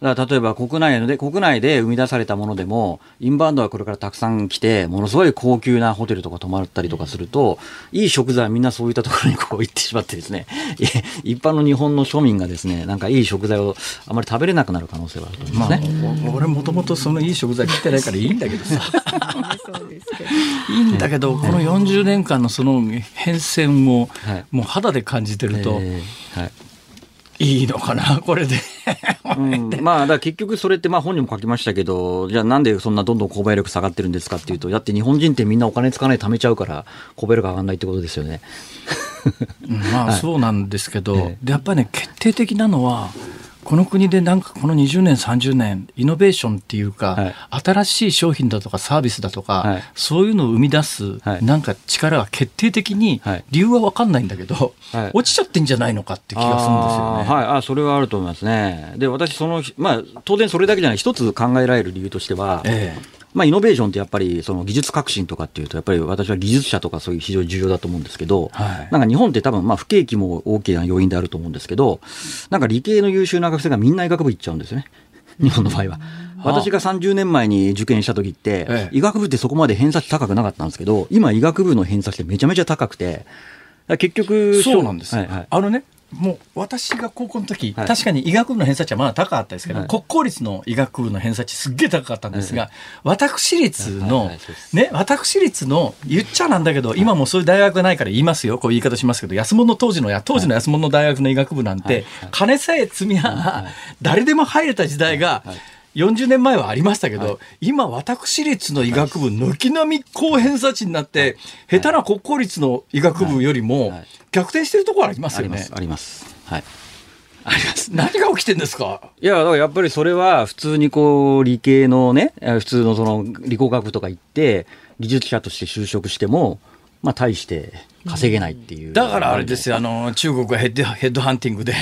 だから例えば国内で、国内で生み出されたものでも、インバウンドがこれからたくさん来て、ものすごい高級なホテルとか泊まったりとかすると、いい食材はみんなそういったところにこう行ってしまってですね、一般の日本の庶民がですね、なんかいい食材をあまり食べれなくなる可能性はあると思いますね。まあ、俺もともとそのいい食材来てないからいいんだけどさ。いいんだけど、この40年間のその変遷を、もう肌で感じてると、えーはいいいのかな、これで。うん、まあ、だ結局それってまあ本にも書きましたけど、じゃあなんでそんなどんどん購買力下がってるんですかっていうと、だって日本人ってみんなお金使わない貯めちゃうから、購買力上がらないってことですよね。まあそうなんですけど、はい、でやっぱりね、決定的なのは、この国でなんかこの20年30年イノベーションっていうか、はい、新しい商品だとかサービスだとか、はい、そういうのを生み出す、なんか力が決定的に、理由は分かんないんだけど、落ちちゃってんじゃないのかって気がするんですよね。はい、あそれはあると思いますね。で私そのまあ当然それだけじゃない。一つ考えられる理由としては、ええまあ、イノベーションってやっぱりその技術革新とかっていうとやっぱり私は技術者とかそういう非常に重要だと思うんですけど、はい、なんか日本って多分まあ不景気も大きな要因であると思うんですけどなんか理系の優秀な学生がみんな医学部行っちゃうんですよね。日本の場合は。私が30年前に受験した時って、ええ、医学部ってそこまで偏差値高くなかったんですけど今医学部の偏差値ってめちゃめちゃ高くて結局そうなんです、はいはい、あのねもう私が高校の時、はい、確かに医学部の偏差値はまだ高かったですけど、はい、国公立の医学部の偏差値すっげえ高かったんですが、はい、私立の、ね、私立の言っちゃなんだけど、今もそういう大学ないから言いますよ、こういう言い方しますけど、安物当時の、当時の安物の大学の医学部なんて、金さえ積みゃ、誰でも入れた時代が、40年前はありましたけど、はい、今私立の医学部軒並み高偏差値になって、下手な国公立の医学部よりも逆転してるところありますよね。あります。はい。あります。何が起きてんですか？いや、だからやっぱりそれは普通にこう理系のね、普通のその理工学部とか行って、技術者として就職しても、まあ大して稼げないっていう、だからあれですよあの中国はヘッドヘッドハンティングで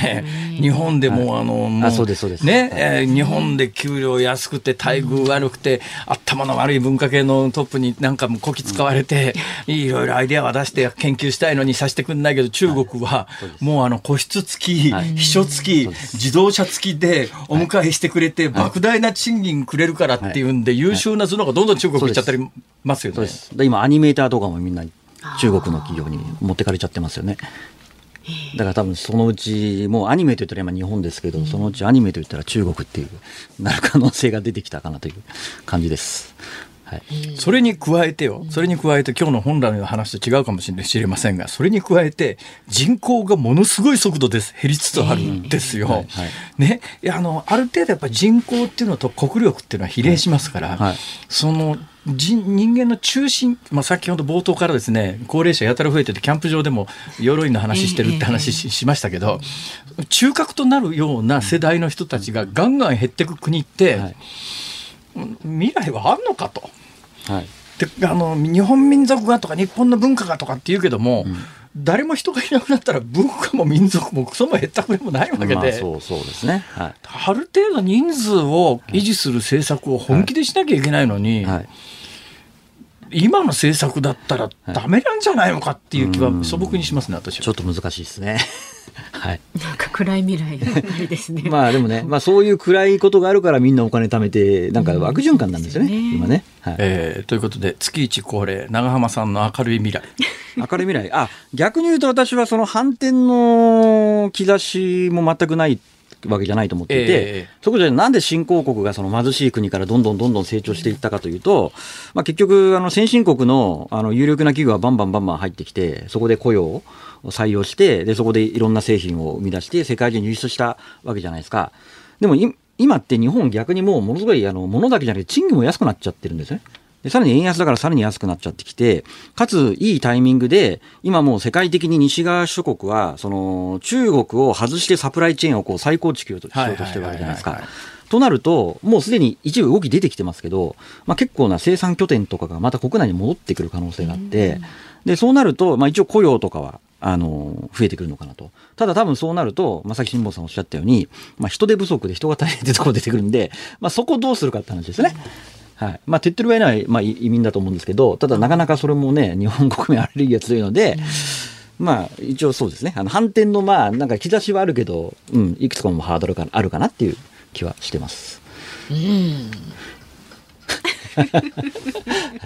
日本でも、あのもうそうですそうです。ね、えー、日本で給料安くて待遇悪くて、頭の悪い文化系のトップになんかもこき使われて、いろいろアイデアは出して研究したいのにさせてくんないけど中国はもうあの個室付き、秘書付き自動車付きでお迎えしてくれて、莫大な賃金くれるからっていうんで、優秀な頭脳がどんどん中国行っちゃったりますよね。今アニメーターとかもみんな中国の企業に持ってかれちゃってますよね。だから多分そのうちもうアニメといったら今日本ですけど、そのうちアニメといったら中国っていうなる可能性が出てきたかなという感じです。はい、それに加えてよ、それに加えて今日の本来の話と違うかもしれませんが、それに加えて人口がものすごい速度です、減りつつあるんですよ。はいはい、ね、いやあのある程度やっぱり人口っていうのと国力っていうのは比例しますから、はい、その人人間の中心、まあ、先ほど冒頭からですね高齢者やたら増えててキャンプ場でも鎧の話してるって話し,、しましたけど中核となるような世代の人たちがガンガン減っていく国って、はい、未来はあんのかと。はい。であの日本民族がとか日本の文化がとかって言うけども、うん、誰も人がいなくなったら文化も民族もクソも減ったくれもないわけで、まあ、そうそうですね、はい、ある程度人数を維持する政策を本気でしなきゃいけないのに、はいはい今の政策だったらダメなんじゃないのかっていう気は素朴にしますね、私は。ちょっと難しいですね。はい。なんか暗い未来ないですね。まあでもね、まあそういう暗いことがあるからみんなお金貯めて、なんか悪循環なんですよね、ね今ね。はい、えー、ということで、月一恒例、長浜さんの明るい未来。明るい未来。あ、逆に言うと私はその反転の兆しも全くないわけじゃないと思っていて、えー、そこでなんで新興国がその貧しい国からどんどんどんどん成長していったかというと、まあ、結局、あの先進国のあの有力な企業はバンバンバンバン入ってきて、そこで雇用を採用して、でそこでいろんな製品を生み出して、世界中に輸出したわけじゃないですか。でも今って日本逆にもうものすごいあの物だけじゃなくて賃金も安くなっちゃってるんですね。でさらに円安だからさらに安くなっちゃってきて、かついいタイミングで、今もう世界的に西側諸国は、その中国を外してサプライチェーンをこう再構築しようとしてるわけじゃないですか。となると、もうすでに一部動き出てきてますけど、まあ、結構な生産拠点とかがまた国内に戻ってくる可能性があって、で、そうなると、まあ、一応雇用とかは、あの、増えてくるのかなと。ただ多分そうなると、まさき辛坊さんおっしゃったように、まあ、人手不足で人が大変ってところ出てくるんで、まあ、そこをどうするかって話ですね。はい。まあ、手っ取り早いのは、まあ、移民だと思うんですけど、ただなかなかそれもね、日本国民アレルギーが強いので、まあ、一応そうですね、あの反転の、まあ、なんか兆しはあるけど、うん、いくつかもハードルがあるかなっていう気はしてます。うん。は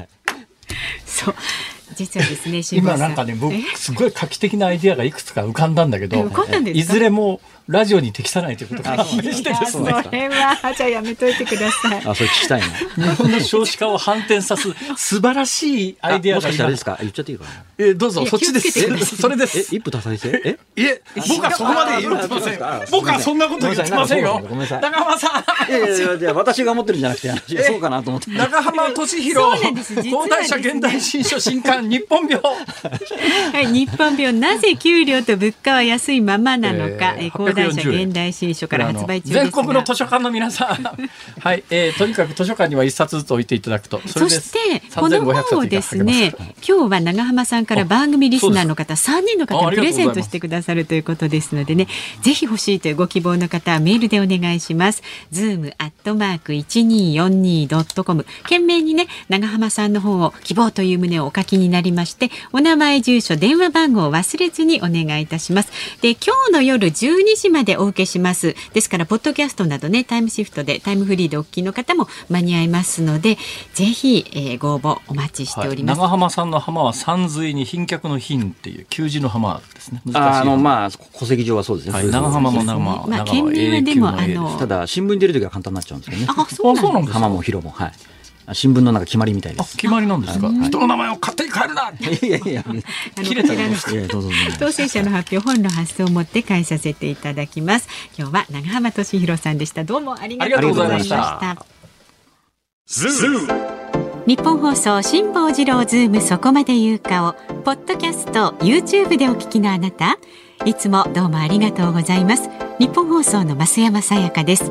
い、そう。実はですね今なんかね僕すごい画期的なアイディアがいくつか浮かんだんだけどいずれもラジオに適さないということが判明してですね。それは、じゃあやめといてください。あ、それ聞きたいな。日本の少子化を反転さす素晴らしいアイデアが今。ですか？言っちゃっていいかな。え、どうぞ、そっちです。それです。え、一夫多妻制え？いえ、僕はそこまで言ってません。僕はそんなこと言ってませんよ。ごめんなさい。長浜さん。いやいやいや、私が思ってるんじゃなくて、そうかなと思って。長浜俊弘、高代社現代新書新刊、日本病。はい、日本病、なぜ給料と物価は安いままなのか、高代社現代新書から発売中全国の図書館の皆さん、はい、えー、とにかく図書館には一冊ずつ置いていただくと。そしてこの本をですね、今日は長浜さんから番組リスナーの方三人の方にプレゼントしてくださるということですのでね、ぜひ欲しいというご希望の方はメールでお願いします。ズームアットマーク一二四二ドットコム。件名にね長浜さんの本を希望という旨をお書きになりまして、お名前住所電話番号を忘れずにお願いいたします。で今日の夜十二時までお受けします。ですからポッドキャストなどねタイムシフトでタイムフリーでお聞きの方も間に合いますのでぜひ、えー、ご応募お待ちしております、はい、長浜さんの浜は山水に賓客の賓っていう旧字の浜ですね。あのまあ戸籍上はそうですね、はい、長浜も長浜、まあ、県民はでもあのただ新聞に出る時は簡単になっちゃうんですよね。あそうなんです浜も広もはい新聞のなんか決まりみたいです。決まりなんですか？人の名前を勝手に変えるな。いやいや 切れた当選者の発表本の発送をもって返させていただきます。今日は長浜俊弘さんでした。どうもありがとうございました。日本放送辛坊治郎ズームそこまで言うかをポッドキャスト YouTube でお聞きのあなたいつもどうもありがとうございます日本放送の増山さやかです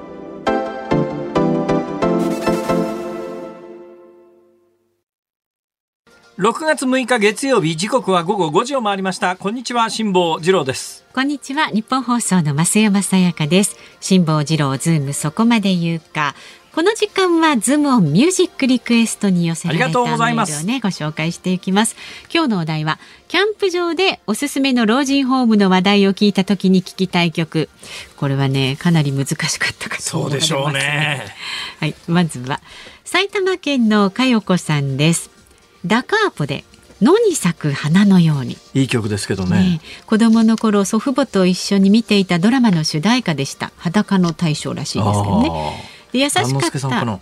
6月6日月曜日時刻は午後5時を回りました。こんにちは辛坊治郎です。こんにちは日本放送の増山さやかです。辛坊治郎ズームそこまで言うか。この時間はズームオンミュージックリクエストに寄せられたメールをねご紹介していきます。今日のお題はキャンプ場でおすすめの老人ホームの話題を聞いた時に聞きたい曲。これはねかなり難しかったかと思います、ね、そうでしょうね。はいまずは埼玉県の佳代子さんですダカーポで野に咲く花のように。いい曲ですけどね、ね、子供の頃祖父母と一緒に見ていたドラマの主題歌でした。裸の大将らしいですけどね。で優しかった。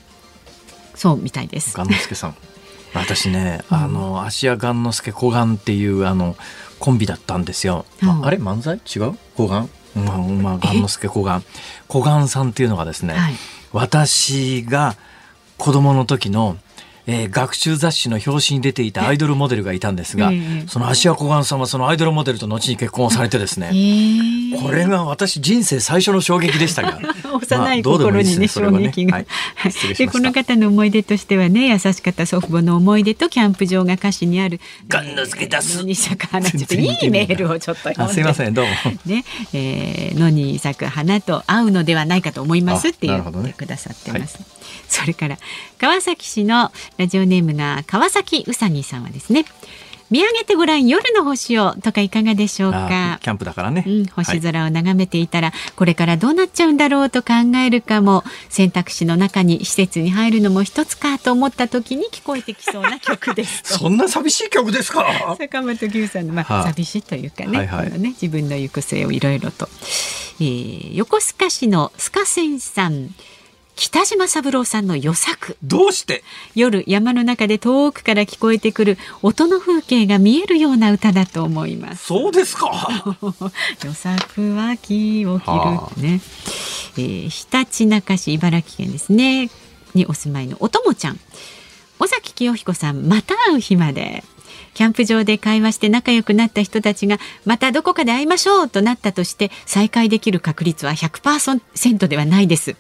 そうみたいです。雁之助さん。私ね、あの芦屋雁之助小雁っていうあのコンビだったんですよ、うん、あれ漫才？違う？小雁まあ、まあ、雁之助小雁小雁さんっていうのがですね、はい、私が子供の時のえー、学習雑誌の表紙に出ていたアイドルモデルがいたんですが、その芦屋小雁さんはそのアイドルモデルと後に結婚をされてですね、これが私人生最初の衝撃でしたが 幼い心にね、衝撃が、はい、でこの方の思い出としてはね優しかった祖父母の思い出とキャンプ場が歌詞にある「ガンのつけ出す」に咲く花ちょっといいメールをちょっとあすいませんどうも。ね、えー、野に咲く花と合うのではないかと思いますって言ってくださってます、それから川崎市のラジオネームが川崎うさぎさんはですね見上げてごらん夜の星をとかいかがでしょうか？キャンプだからね、うん、星空を眺めていたら、はい、これからどうなっちゃうんだろうと考えるかも選択肢の中に施設に入るのも一つかと思った時に聞こえてきそうな曲です。そんな寂しい曲ですか？坂本九さんの、まあ、はあ、寂しいというかねはいはい、ね自分の行く末をいろいろと、えー、横須賀市のスカセンさん北島三郎さんの予作。どうして？夜山の中で遠くから聞こえてくる音の風景が見えるような歌だと思います。そうですか。予作は木を切るね、えー、ひたちなか市茨城県ですね。にお住まいのおともちゃん。尾崎清彦さんまた会う日まで。キャンプ場で会話して仲良くなった人たちがまたどこかで会いましょうとなったとして再会できる確率は100%ではないです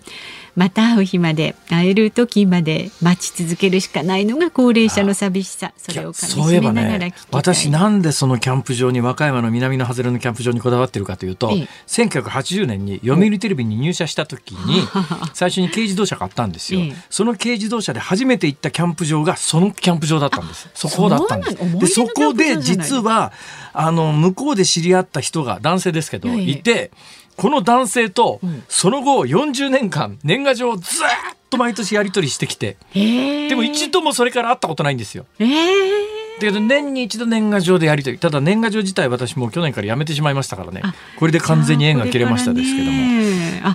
また会う日まで会える時まで待ち続けるしかないのが高齢者の寂しさ。それをかみしめながらね、私なんでそのキャンプ場に和歌山の南の外れのキャンプ場にこだわってるかというと、ええ、1980年に読売テレビに入社した時に 最初に軽自動車買ったんですよ、え、その軽自動車で初めて行ったキャンプ場がそのキャンプ場だったんです。そこだったんです。でそこで実はあの向こうで知り合った人が男性ですけど、いてこの男性とその後40年間年賀状をずっと毎年やり取りしてきて。でも一度もそれから会ったことないんですよ。だけど年に一度年賀状でやり取り。ただ年賀状自体私も去年からやめてしまいましたからね。これで完全に縁が切れましたですけども。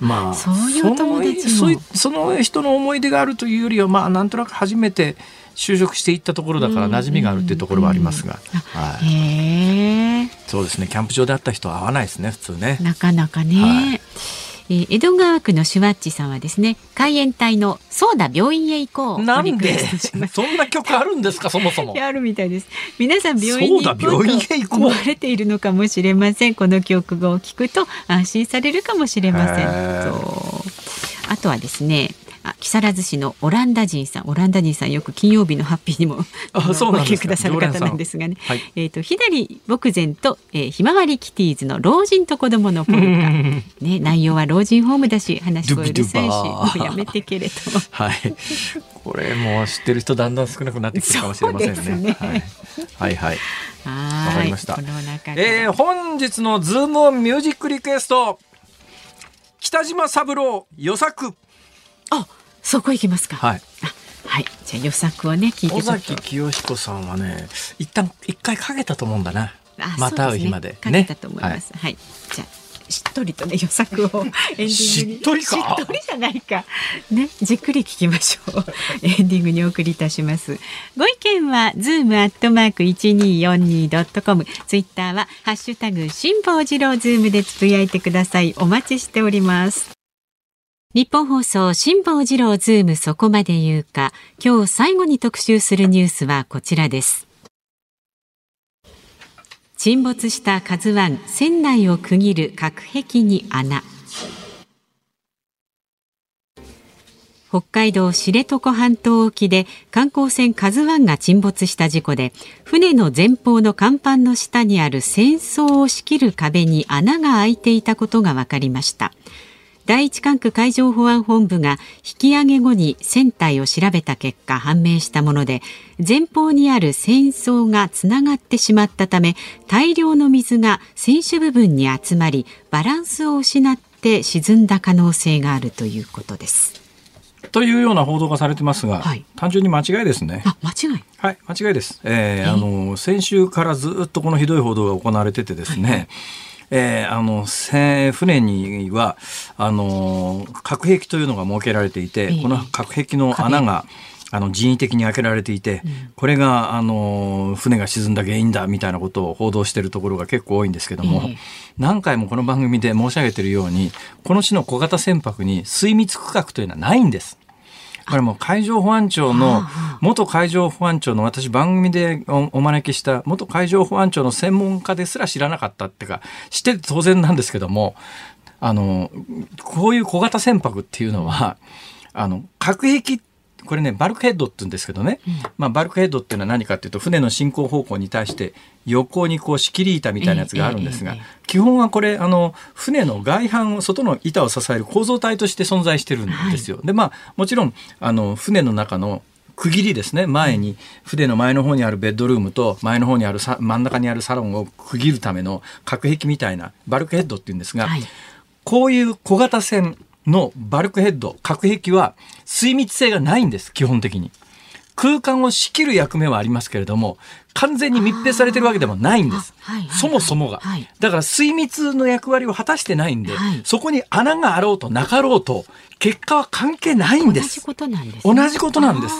まあそういう友達その人の思い出があるというよりはまあなんとなく初めて就職していったところだから馴染みがあるっていうところはありますが、はい、そうですね。キャンプ場で会った人は会わないですね普通ね。なかなかね、はいえ江戸川区のシュワッチさんはですね海援隊のそうだ病院へ行こう。なんで？そんな曲あるんですか？そもそも。あるみたいです。皆さん病院に行こうと思われているのかもしれません。この曲を聞くと安心されるかもしれません。あとはですねあ木更津市のオランダ人さんオランダ人さんよく金曜日のハッピーにもあそうなんくださる方なんですがね、はい、えっ、ー、と左牧前と、えー、ひまわりキティーズの老人と子供のポルカね内容は老人ホームだし話し声うるさいしもうやめてけれとはい。これもう知ってる人だんだん少なくなってきたかもしれませんね、ね。はい、はいはい。わかりました。えー、本日のズームオンミュージックリクエスト。北島三郎予作あ、そこ行きますか。はい。はい、じゃあ与作をね聞いて尾崎紀世彦さんはね一旦一回かけたと思うんだな。また会う日まで。ね。かけたと思います、はい、はい、じゃあしっとりとね与作を エンディングに。しっとりか。しっとりじゃないか。ねじっくり聞きましょう。エンディングにお送りいたします。ご意見はズームアットマーク一二四二ドットコム。ツイッターはハッシュタグ辛坊治郎ズームでつぶやいてください。お待ちしております日本放送辛坊治郎ズームそこまで言うか今日最後に特集するニュースはこちらです。沈没したカズワン船内を区切る隔壁に穴。北海道知床半島沖で観光船カズワンが沈没した事故で船の前方の甲板の下にある船倉を仕切る壁に穴が開いていたことが分かりました。第一管区海上保安本部が引き揚げ後に船体を調べた結果判明したもので前方にある船倉がつながってしまったため大量の水が船首部分に集まりバランスを失って沈んだ可能性があるということです。というような報道がされてますが、はい、単純に間違いですね。あ、間違い？はい、間違いです。えー、あの先週からずっとこのひどい報道が行われててですね。はいえー、あの船にはあの核兵器というのが設けられていて、この核兵器の穴があの人為的に開けられていて、これがあの船が沈んだ原因だみたいなことを報道しているところが結構多いんですけども、何回もこの番組で申し上げているようにこの種の小型船舶に水密区画というのはないんです。これも海上保安庁の元海上保安庁の私番組でお招きした元海上保安庁の専門家ですら知らなかったっていうか知って当然なんですけどもあのこういう小型船舶っていうのはあの核兵器これねバルクヘッドって言うんですけどね、うん、まあ、バルクヘッドっていうのは何かっていうと船の進行方向に対して横にこう仕切り板みたいなやつがあるんですが、基本はこれあの船の外板を外の板を支える構造体として存在してるんですよ。はい、でまあもちろんあの船の中の区切りですね。前に船の前の方にあるベッドルームと前の方にある真ん中にあるサロンを区切るための隔壁みたいなバルクヘッドっていうんですが、はい、こういう小型船のバルクヘッド隔壁は水密性がないんです基本的に。空間を仕切る役目はありますけれども完全に密閉されてるわけでもないんです。はいはいはい、そもそもが、はい。だから水密の役割を果たしてないんで、はい、そこに穴があろうとなかろうと、結果は関係ないんです。同じことなんです、ね、同じことなんです。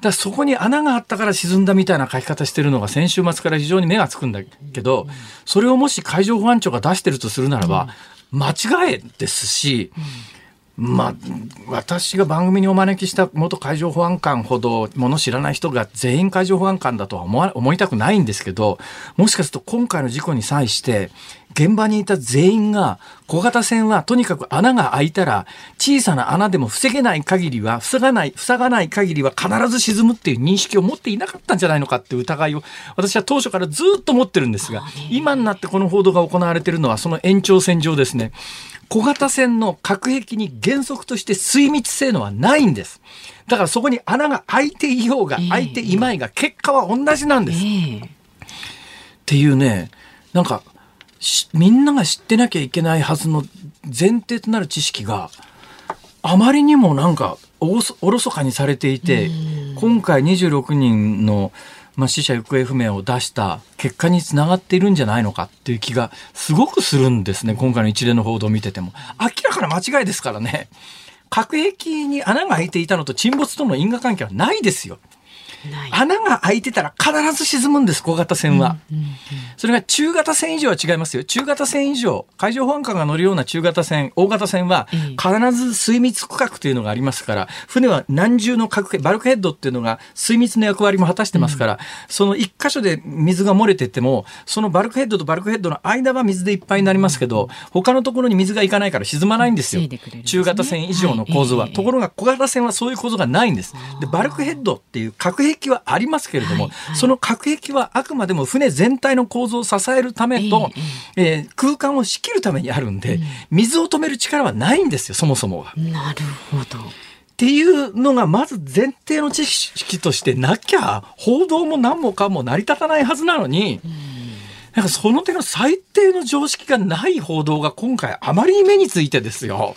だそこに穴があったから沈んだみたいな書き方してるのが先週末から非常に目がつくんだけど、それをもし海上保安庁が出してるとするならば、間違えですし、まあ、私が番組にお招きした元海上保安官ほどもの知らない人が全員海上保安官だとは思いたくないんですけどもしかすると今回の事故に際して現場にいた全員が小型船はとにかく穴が開いたら小さな穴でも防げない限りは塞がない塞がない限りは必ず沈むっていう認識を持っていなかったんじゃないのかっていう疑いを私は当初からずっと持ってるんですが今になってこの報道が行われているのはその延長線上ですね。小型船の隔壁に原則として水密性能はないんです。だからそこに穴が開いていようが開いていまいが結果は同じなんです。えー、っていうね、なんかみんなが知ってなきゃいけないはずの前提となる知識があまりにもなんかおろそかにされていて、今回26人のまあ、死者行方不明を出した結果につながっているんじゃないのかっていう気がすごくするんですね今回の一連の報道を見てても。明らかな間違いですからね。核兵器に穴が開いていたのと沈没との因果関係はないですよ穴が開いてたら必ず沈むんです小型船は、うんうんうん、それが中型船以上は違いますよ。中型船以上海上保安官が乗るような中型船大型船は必ず水密区画というのがありますから船は何重の核バルクヘッドっていうのが水密の役割も果たしてますから、うん、その一箇所で水が漏れてってもそのバルクヘッドとバルクヘッドの間は水でいっぱいになりますけど、他のところに水がいかないから沈まないんですよ、ね、中型船以上の構造は、はい、ところが小型船はそういう構造がないんです。でバルクヘッドっていう核兵器はありますけれども、はいはい、その核兵器はあくまでも船全体の構造を支えるためと、えー、えー、空間を仕切るためにあるんで、水を止める力はないんですよそもそもは。なるほど。っていうのがまず前提の知識としてなきゃ報道も何もかも成り立たないはずなのに、なんかその手の最低の常識がない報道が今回あまりに目についてですよ。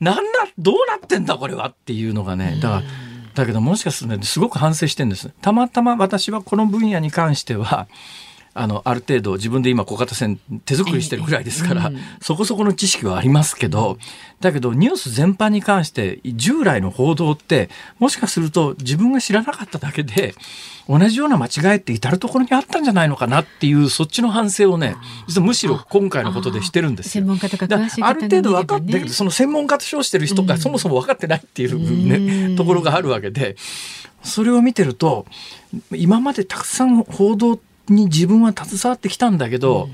なんだ、どうなってんだこれはっていうのがね、だから、だけどもしかするとねすごく反省してるんです。たまたま私はこの分野に関してはあのある程度自分で今小型船手作りしてるぐらいですから、そこそこの知識はありますけどだけどニュース全般に関して従来の報道ってもしかすると自分が知らなかっただけで同じような間違いって至る所にあったんじゃないのかなっていうそっちの反省をね実はむしろ今回のことでしてるんですよ。専門家とか詳しいある程度分かってけどその専門家と称してる人がそもそも分かってないっていう、ね、ところがあるわけでそれを見てると今までたくさん報道に自分は携わってきたんだけど、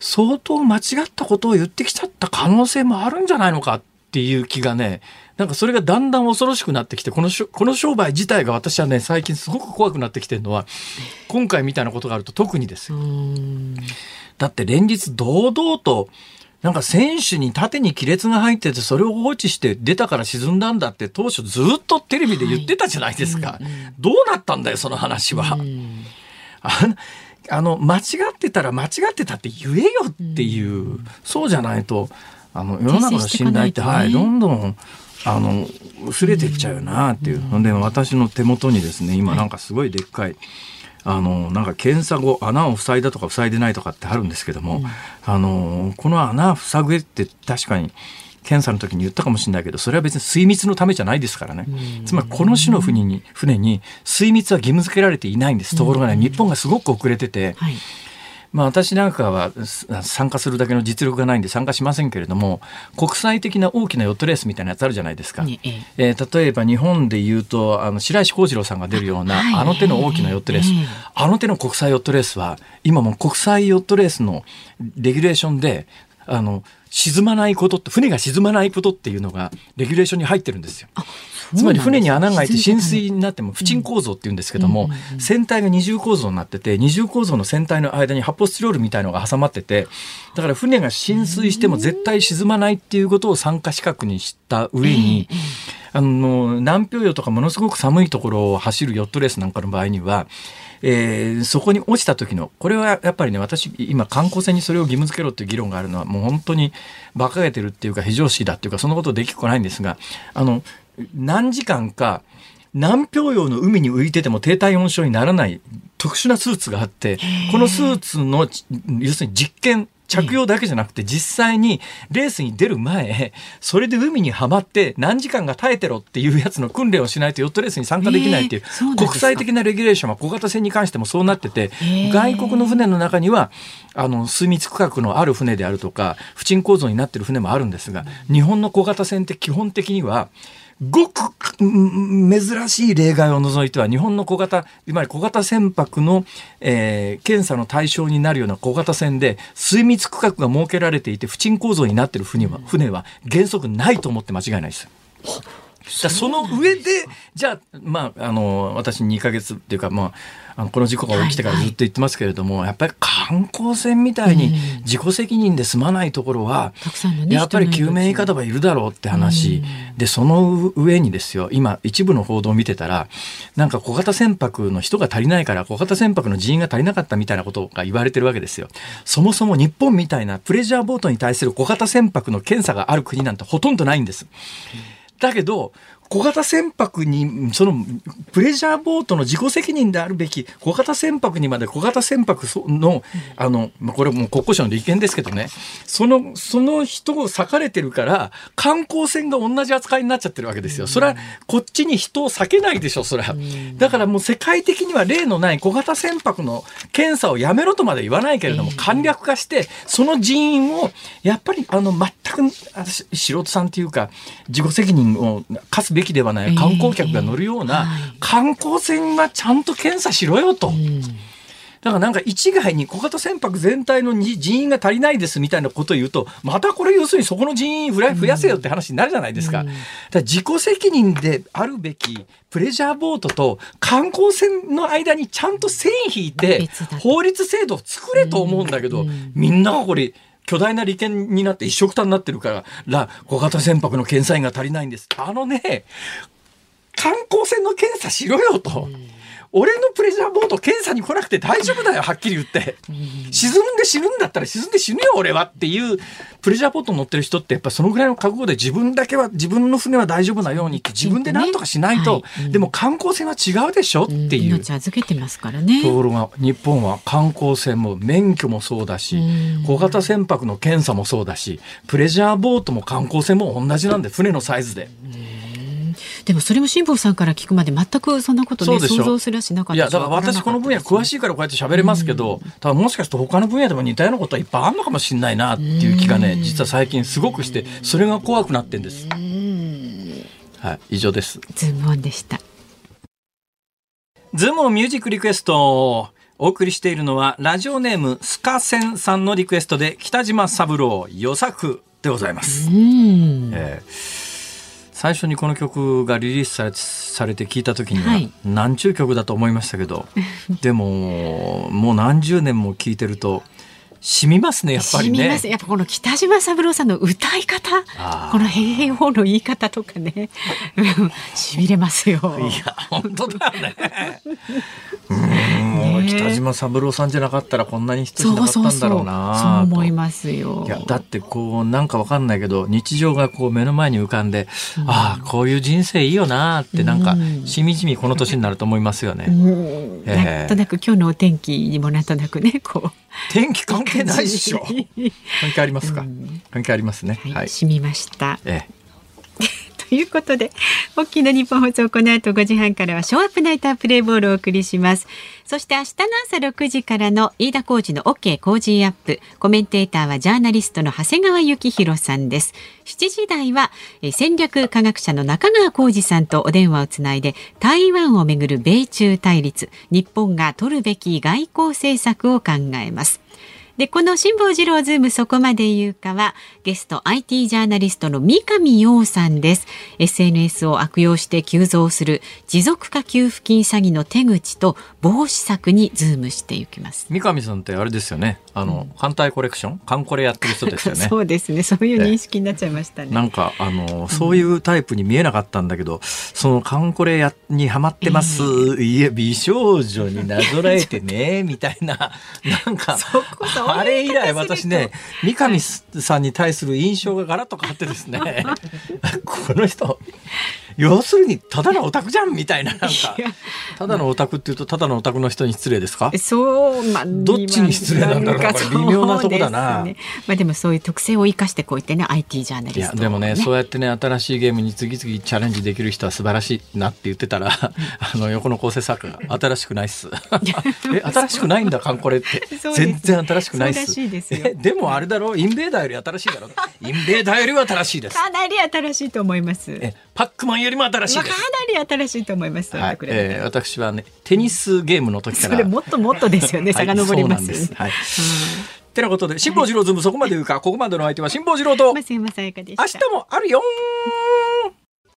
相当間違ったことを言ってきちゃった可能性もあるんじゃないのかっていう気がねなんかそれがだんだん恐ろしくなってきてこのこの商売自体が私はね最近すごく怖くなってきてるのは今回みたいなことがあると特にですよ。だって連日堂々となんか選手に縦に亀裂が入っててそれを放置して出たから沈んだんだって当初ずっとテレビで言ってたじゃないですか。はいうんうん、どうなったんだよその話は。うん、あのあの間違ってたら間違ってたって言えよっていう、うん、そうじゃないとあの世の中の信頼って、ね、はい、どんどんあの薄れていっちゃうよなっていう、うん、で私の手元にですね今なんかすごいでっかい、あのなんか検査後穴を塞いだとか塞いでないとかってあるんですけども、うん、あのこの穴塞ぐって確かに検査の時に言ったかもしれないけどそれは別に水密のためじゃないですからね、つまりこの種の船に船に水密は義務付けられていないんです。ところがね日本がすごく遅れてて、はい。まあ、私なんかは参加するだけの実力がないんで参加しませんけれども国際的な大きなヨットレースみたいなやつあるじゃないですか、えー、例えば日本でいうとあの白石浩二郎さんが出るようなあの手の大きなヨットレース、あの手の国際ヨットレースは今も国際ヨットレースのレギュレーションであの沈まないことって船が沈まないことっていうのがレギュレーションに入ってるんですよ。つまり船に穴が開いて浸水になっても不沈構造っていうんですけども、船体が二重構造になってて二重構造の船体の間に発泡スチロールみたいのが挟まっててだから船が浸水しても絶対沈まないっていうことを参加資格にした上に、あの南氷洋とかものすごく寒いところを走るヨットレースなんかの場合にはえー、そこに落ちた時のこれはやっぱりね私今観光船にそれを義務付けろっていう議論があるのはもう本当に馬鹿げてるっていうか非常識だっていうかそのことできっこないんですがあの何時間か南氷洋の海に浮いてても低体温症にならない特殊なスーツがあってこのスーツの要するに実験着用だけじゃなくて実際にレースに出る前それで海にはまって何時間が耐えてろっていうやつの訓練をしないとヨットレースに参加できないっていう、国際的なレギュレーションは小型船に関してもそうなってて、外国の船の中にはあの水密区画のある船であるとか不沈構造になってる船もあるんですが日本の小型船って基本的にはごく珍しい例外を除いては日本の小型いわゆる小型船舶の、えー、検査の対象になるような小型船で水密区画が設けられていて不沈構造になっている船は船は原則ないと思って間違いないです。だその上でじゃあまああの私2か月っていうかまああのこの事故が起きてからずっと言ってますけれども、はいはい、やっぱり観光船みたいに自己責任で済まないところは、うん、やっぱり救命いかだはいるだろうって話、うん、でその上にですよ今一部の報道を見てたらなんか小型船舶の人が足りないから小型船舶の人員が足りなかったみたいなことが言われてるわけですよ。そもそも日本みたいなプレジャーボートに対する小型船舶の検査がある国なんてほとんどないんです。うんだけど、小型船舶に、その、プレジャーボートの自己責任であるべき、小型船舶にまで小型船舶の、あの、まあ、これもう国交省の利権ですけどね、その、その人を裂かれてるから、観光船が同じ扱いになっちゃってるわけですよ。それは、こっちに人を避けないでしょ、それは。だからもう世界的には例のない小型船舶の検査をやめろとまで言わないけれども、簡略化して、その人員を、やっぱり、あの、全く、素人さんっていうか、自己責任を課すべきではない観光客が乗るような観光船はちゃんと検査しろよと。だからなんか一概に小型船舶全体の人員が足りないですみたいなことを言うと、またこれ要するにそこの人員増やせよって話になるじゃないですか。だから自己責任であるべきプレジャーボートと観光船の間にちゃんと線引いて法律制度を作れと思うんだけど、みんながこれ巨大な利権になって一緒くたになってるから、小型船舶の検査員が足りないんです。あのね、観光船の検査しろよと。俺のプレジャーボート検査に来なくて大丈夫だよはっきり言って。沈んで死ぬんだったら沈んで死ぬよ俺は。っていうプレジャーボート乗ってる人ってやっぱそのぐらいの覚悟で自分だけは自分の船は大丈夫なようにって自分で何とかしないと、はい。うん、でも観光船は違うでしょっていう、命預けてますからね。ところが日本は観光船も免許もそうだし、小型船舶の検査もそうだしプレジャーボートも観光船も同じなんで船のサイズで。でもそれも辛坊さんから聞くまで全くそんなことね想像すらしなかったいやだから私この分野詳しいからこうやって喋れますけど、ただもしかすると他の分野でも似たようなことはいっぱいあるのかもしれないなっていう気がね実は最近すごくしてそれが怖くなってんです。はい以上です。ズームオンでした。ズームオンミュージックリクエストお送りしているのはラジオネームスカセンさんのリクエストで北島三郎予作でございます。えー最初にこの曲がリリースされされて聞いた時には、何ちゅう曲だと思いましたけど でももう何十年も聴いてると染みますねやっぱりね。やっぱこの北島三郎さんの歌い方、この平和の言い方とかね、しびれますよ。いや本当だよね。うん、ね、北島三郎さんじゃなかったらこんなに人じゃなかったんだろうなそう思いますよ。いやだってこうなんかわかんないけど日常がこう目の前に浮かんで、うん、ああこういう人生いいよなってなんかしみじみこの年になると思いますよね。うん、えー、なんとなく今日のお天気にもなんとなくねこう。天気関係ないっしょ。関係ありますか？関係ありますね。はい。染みました。ええ。ということで、大きな日本放送、この後5時半からは、ショーアップナイタープレイボールをお送りします。そして明日の朝6時からの飯田浩二の OK 工事アップ。コメンテーターはジャーナリストの長谷川幸洋さんです。7時台は、戦略科学者の中川コージさんとお電話をつないで、台湾をめぐる米中対立、日本が取るべき外交政策を考えます。で、この辛坊治郎ズームそこまで言うかは、ゲスト IT ジャーナリストの三上洋さんです。SNS を悪用して急増する持続化給付金詐欺の手口と防止策にズームしていきます。三上さんってあれですよね。あの、うん、反対コレクション、カンコレやってる人ですよね。そうですね。そういう認識になっちゃいましたね。なんか、あの、そういうタイプに見えなかったんだけど、そのカンコレやにハマってます。えー、いえ、美少女になぞらえてね、みたいな、なんか、そこそあれ以来私ね、三上さんに対する印象がガラッと変わってですね、この人、要するにただのオタクじゃんみたいななんか。ただのオタクっていうとただのオタクの人に失礼ですか？そう、まあ、どっちに失礼なんだろうこれ微妙なとこだな、ね、まあでもそういう特性を生かしてこう言ってね IT ジャーナリスト、ね、いやでもねそうやってね新しいゲームに次々チャレンジできる人は素晴らしいなって言ってたら あの横の構成作家が新しくないっす。え新しくないんだ艦これって。全然新しくないっす。えでもあれだろ？インベーダーより新しいだろ？インベーダーよりは新しいです。かなり新しいと思います。えパックマンよりも新しいですなり新しいと思います。はい、えー、私はねテニスゲームの時から。それもっともっとですよね。遡ります、ね。はい。てなことで辛坊治郎ズームそこまで言うか、ここまでの相手は辛坊治郎と。明日もあるよ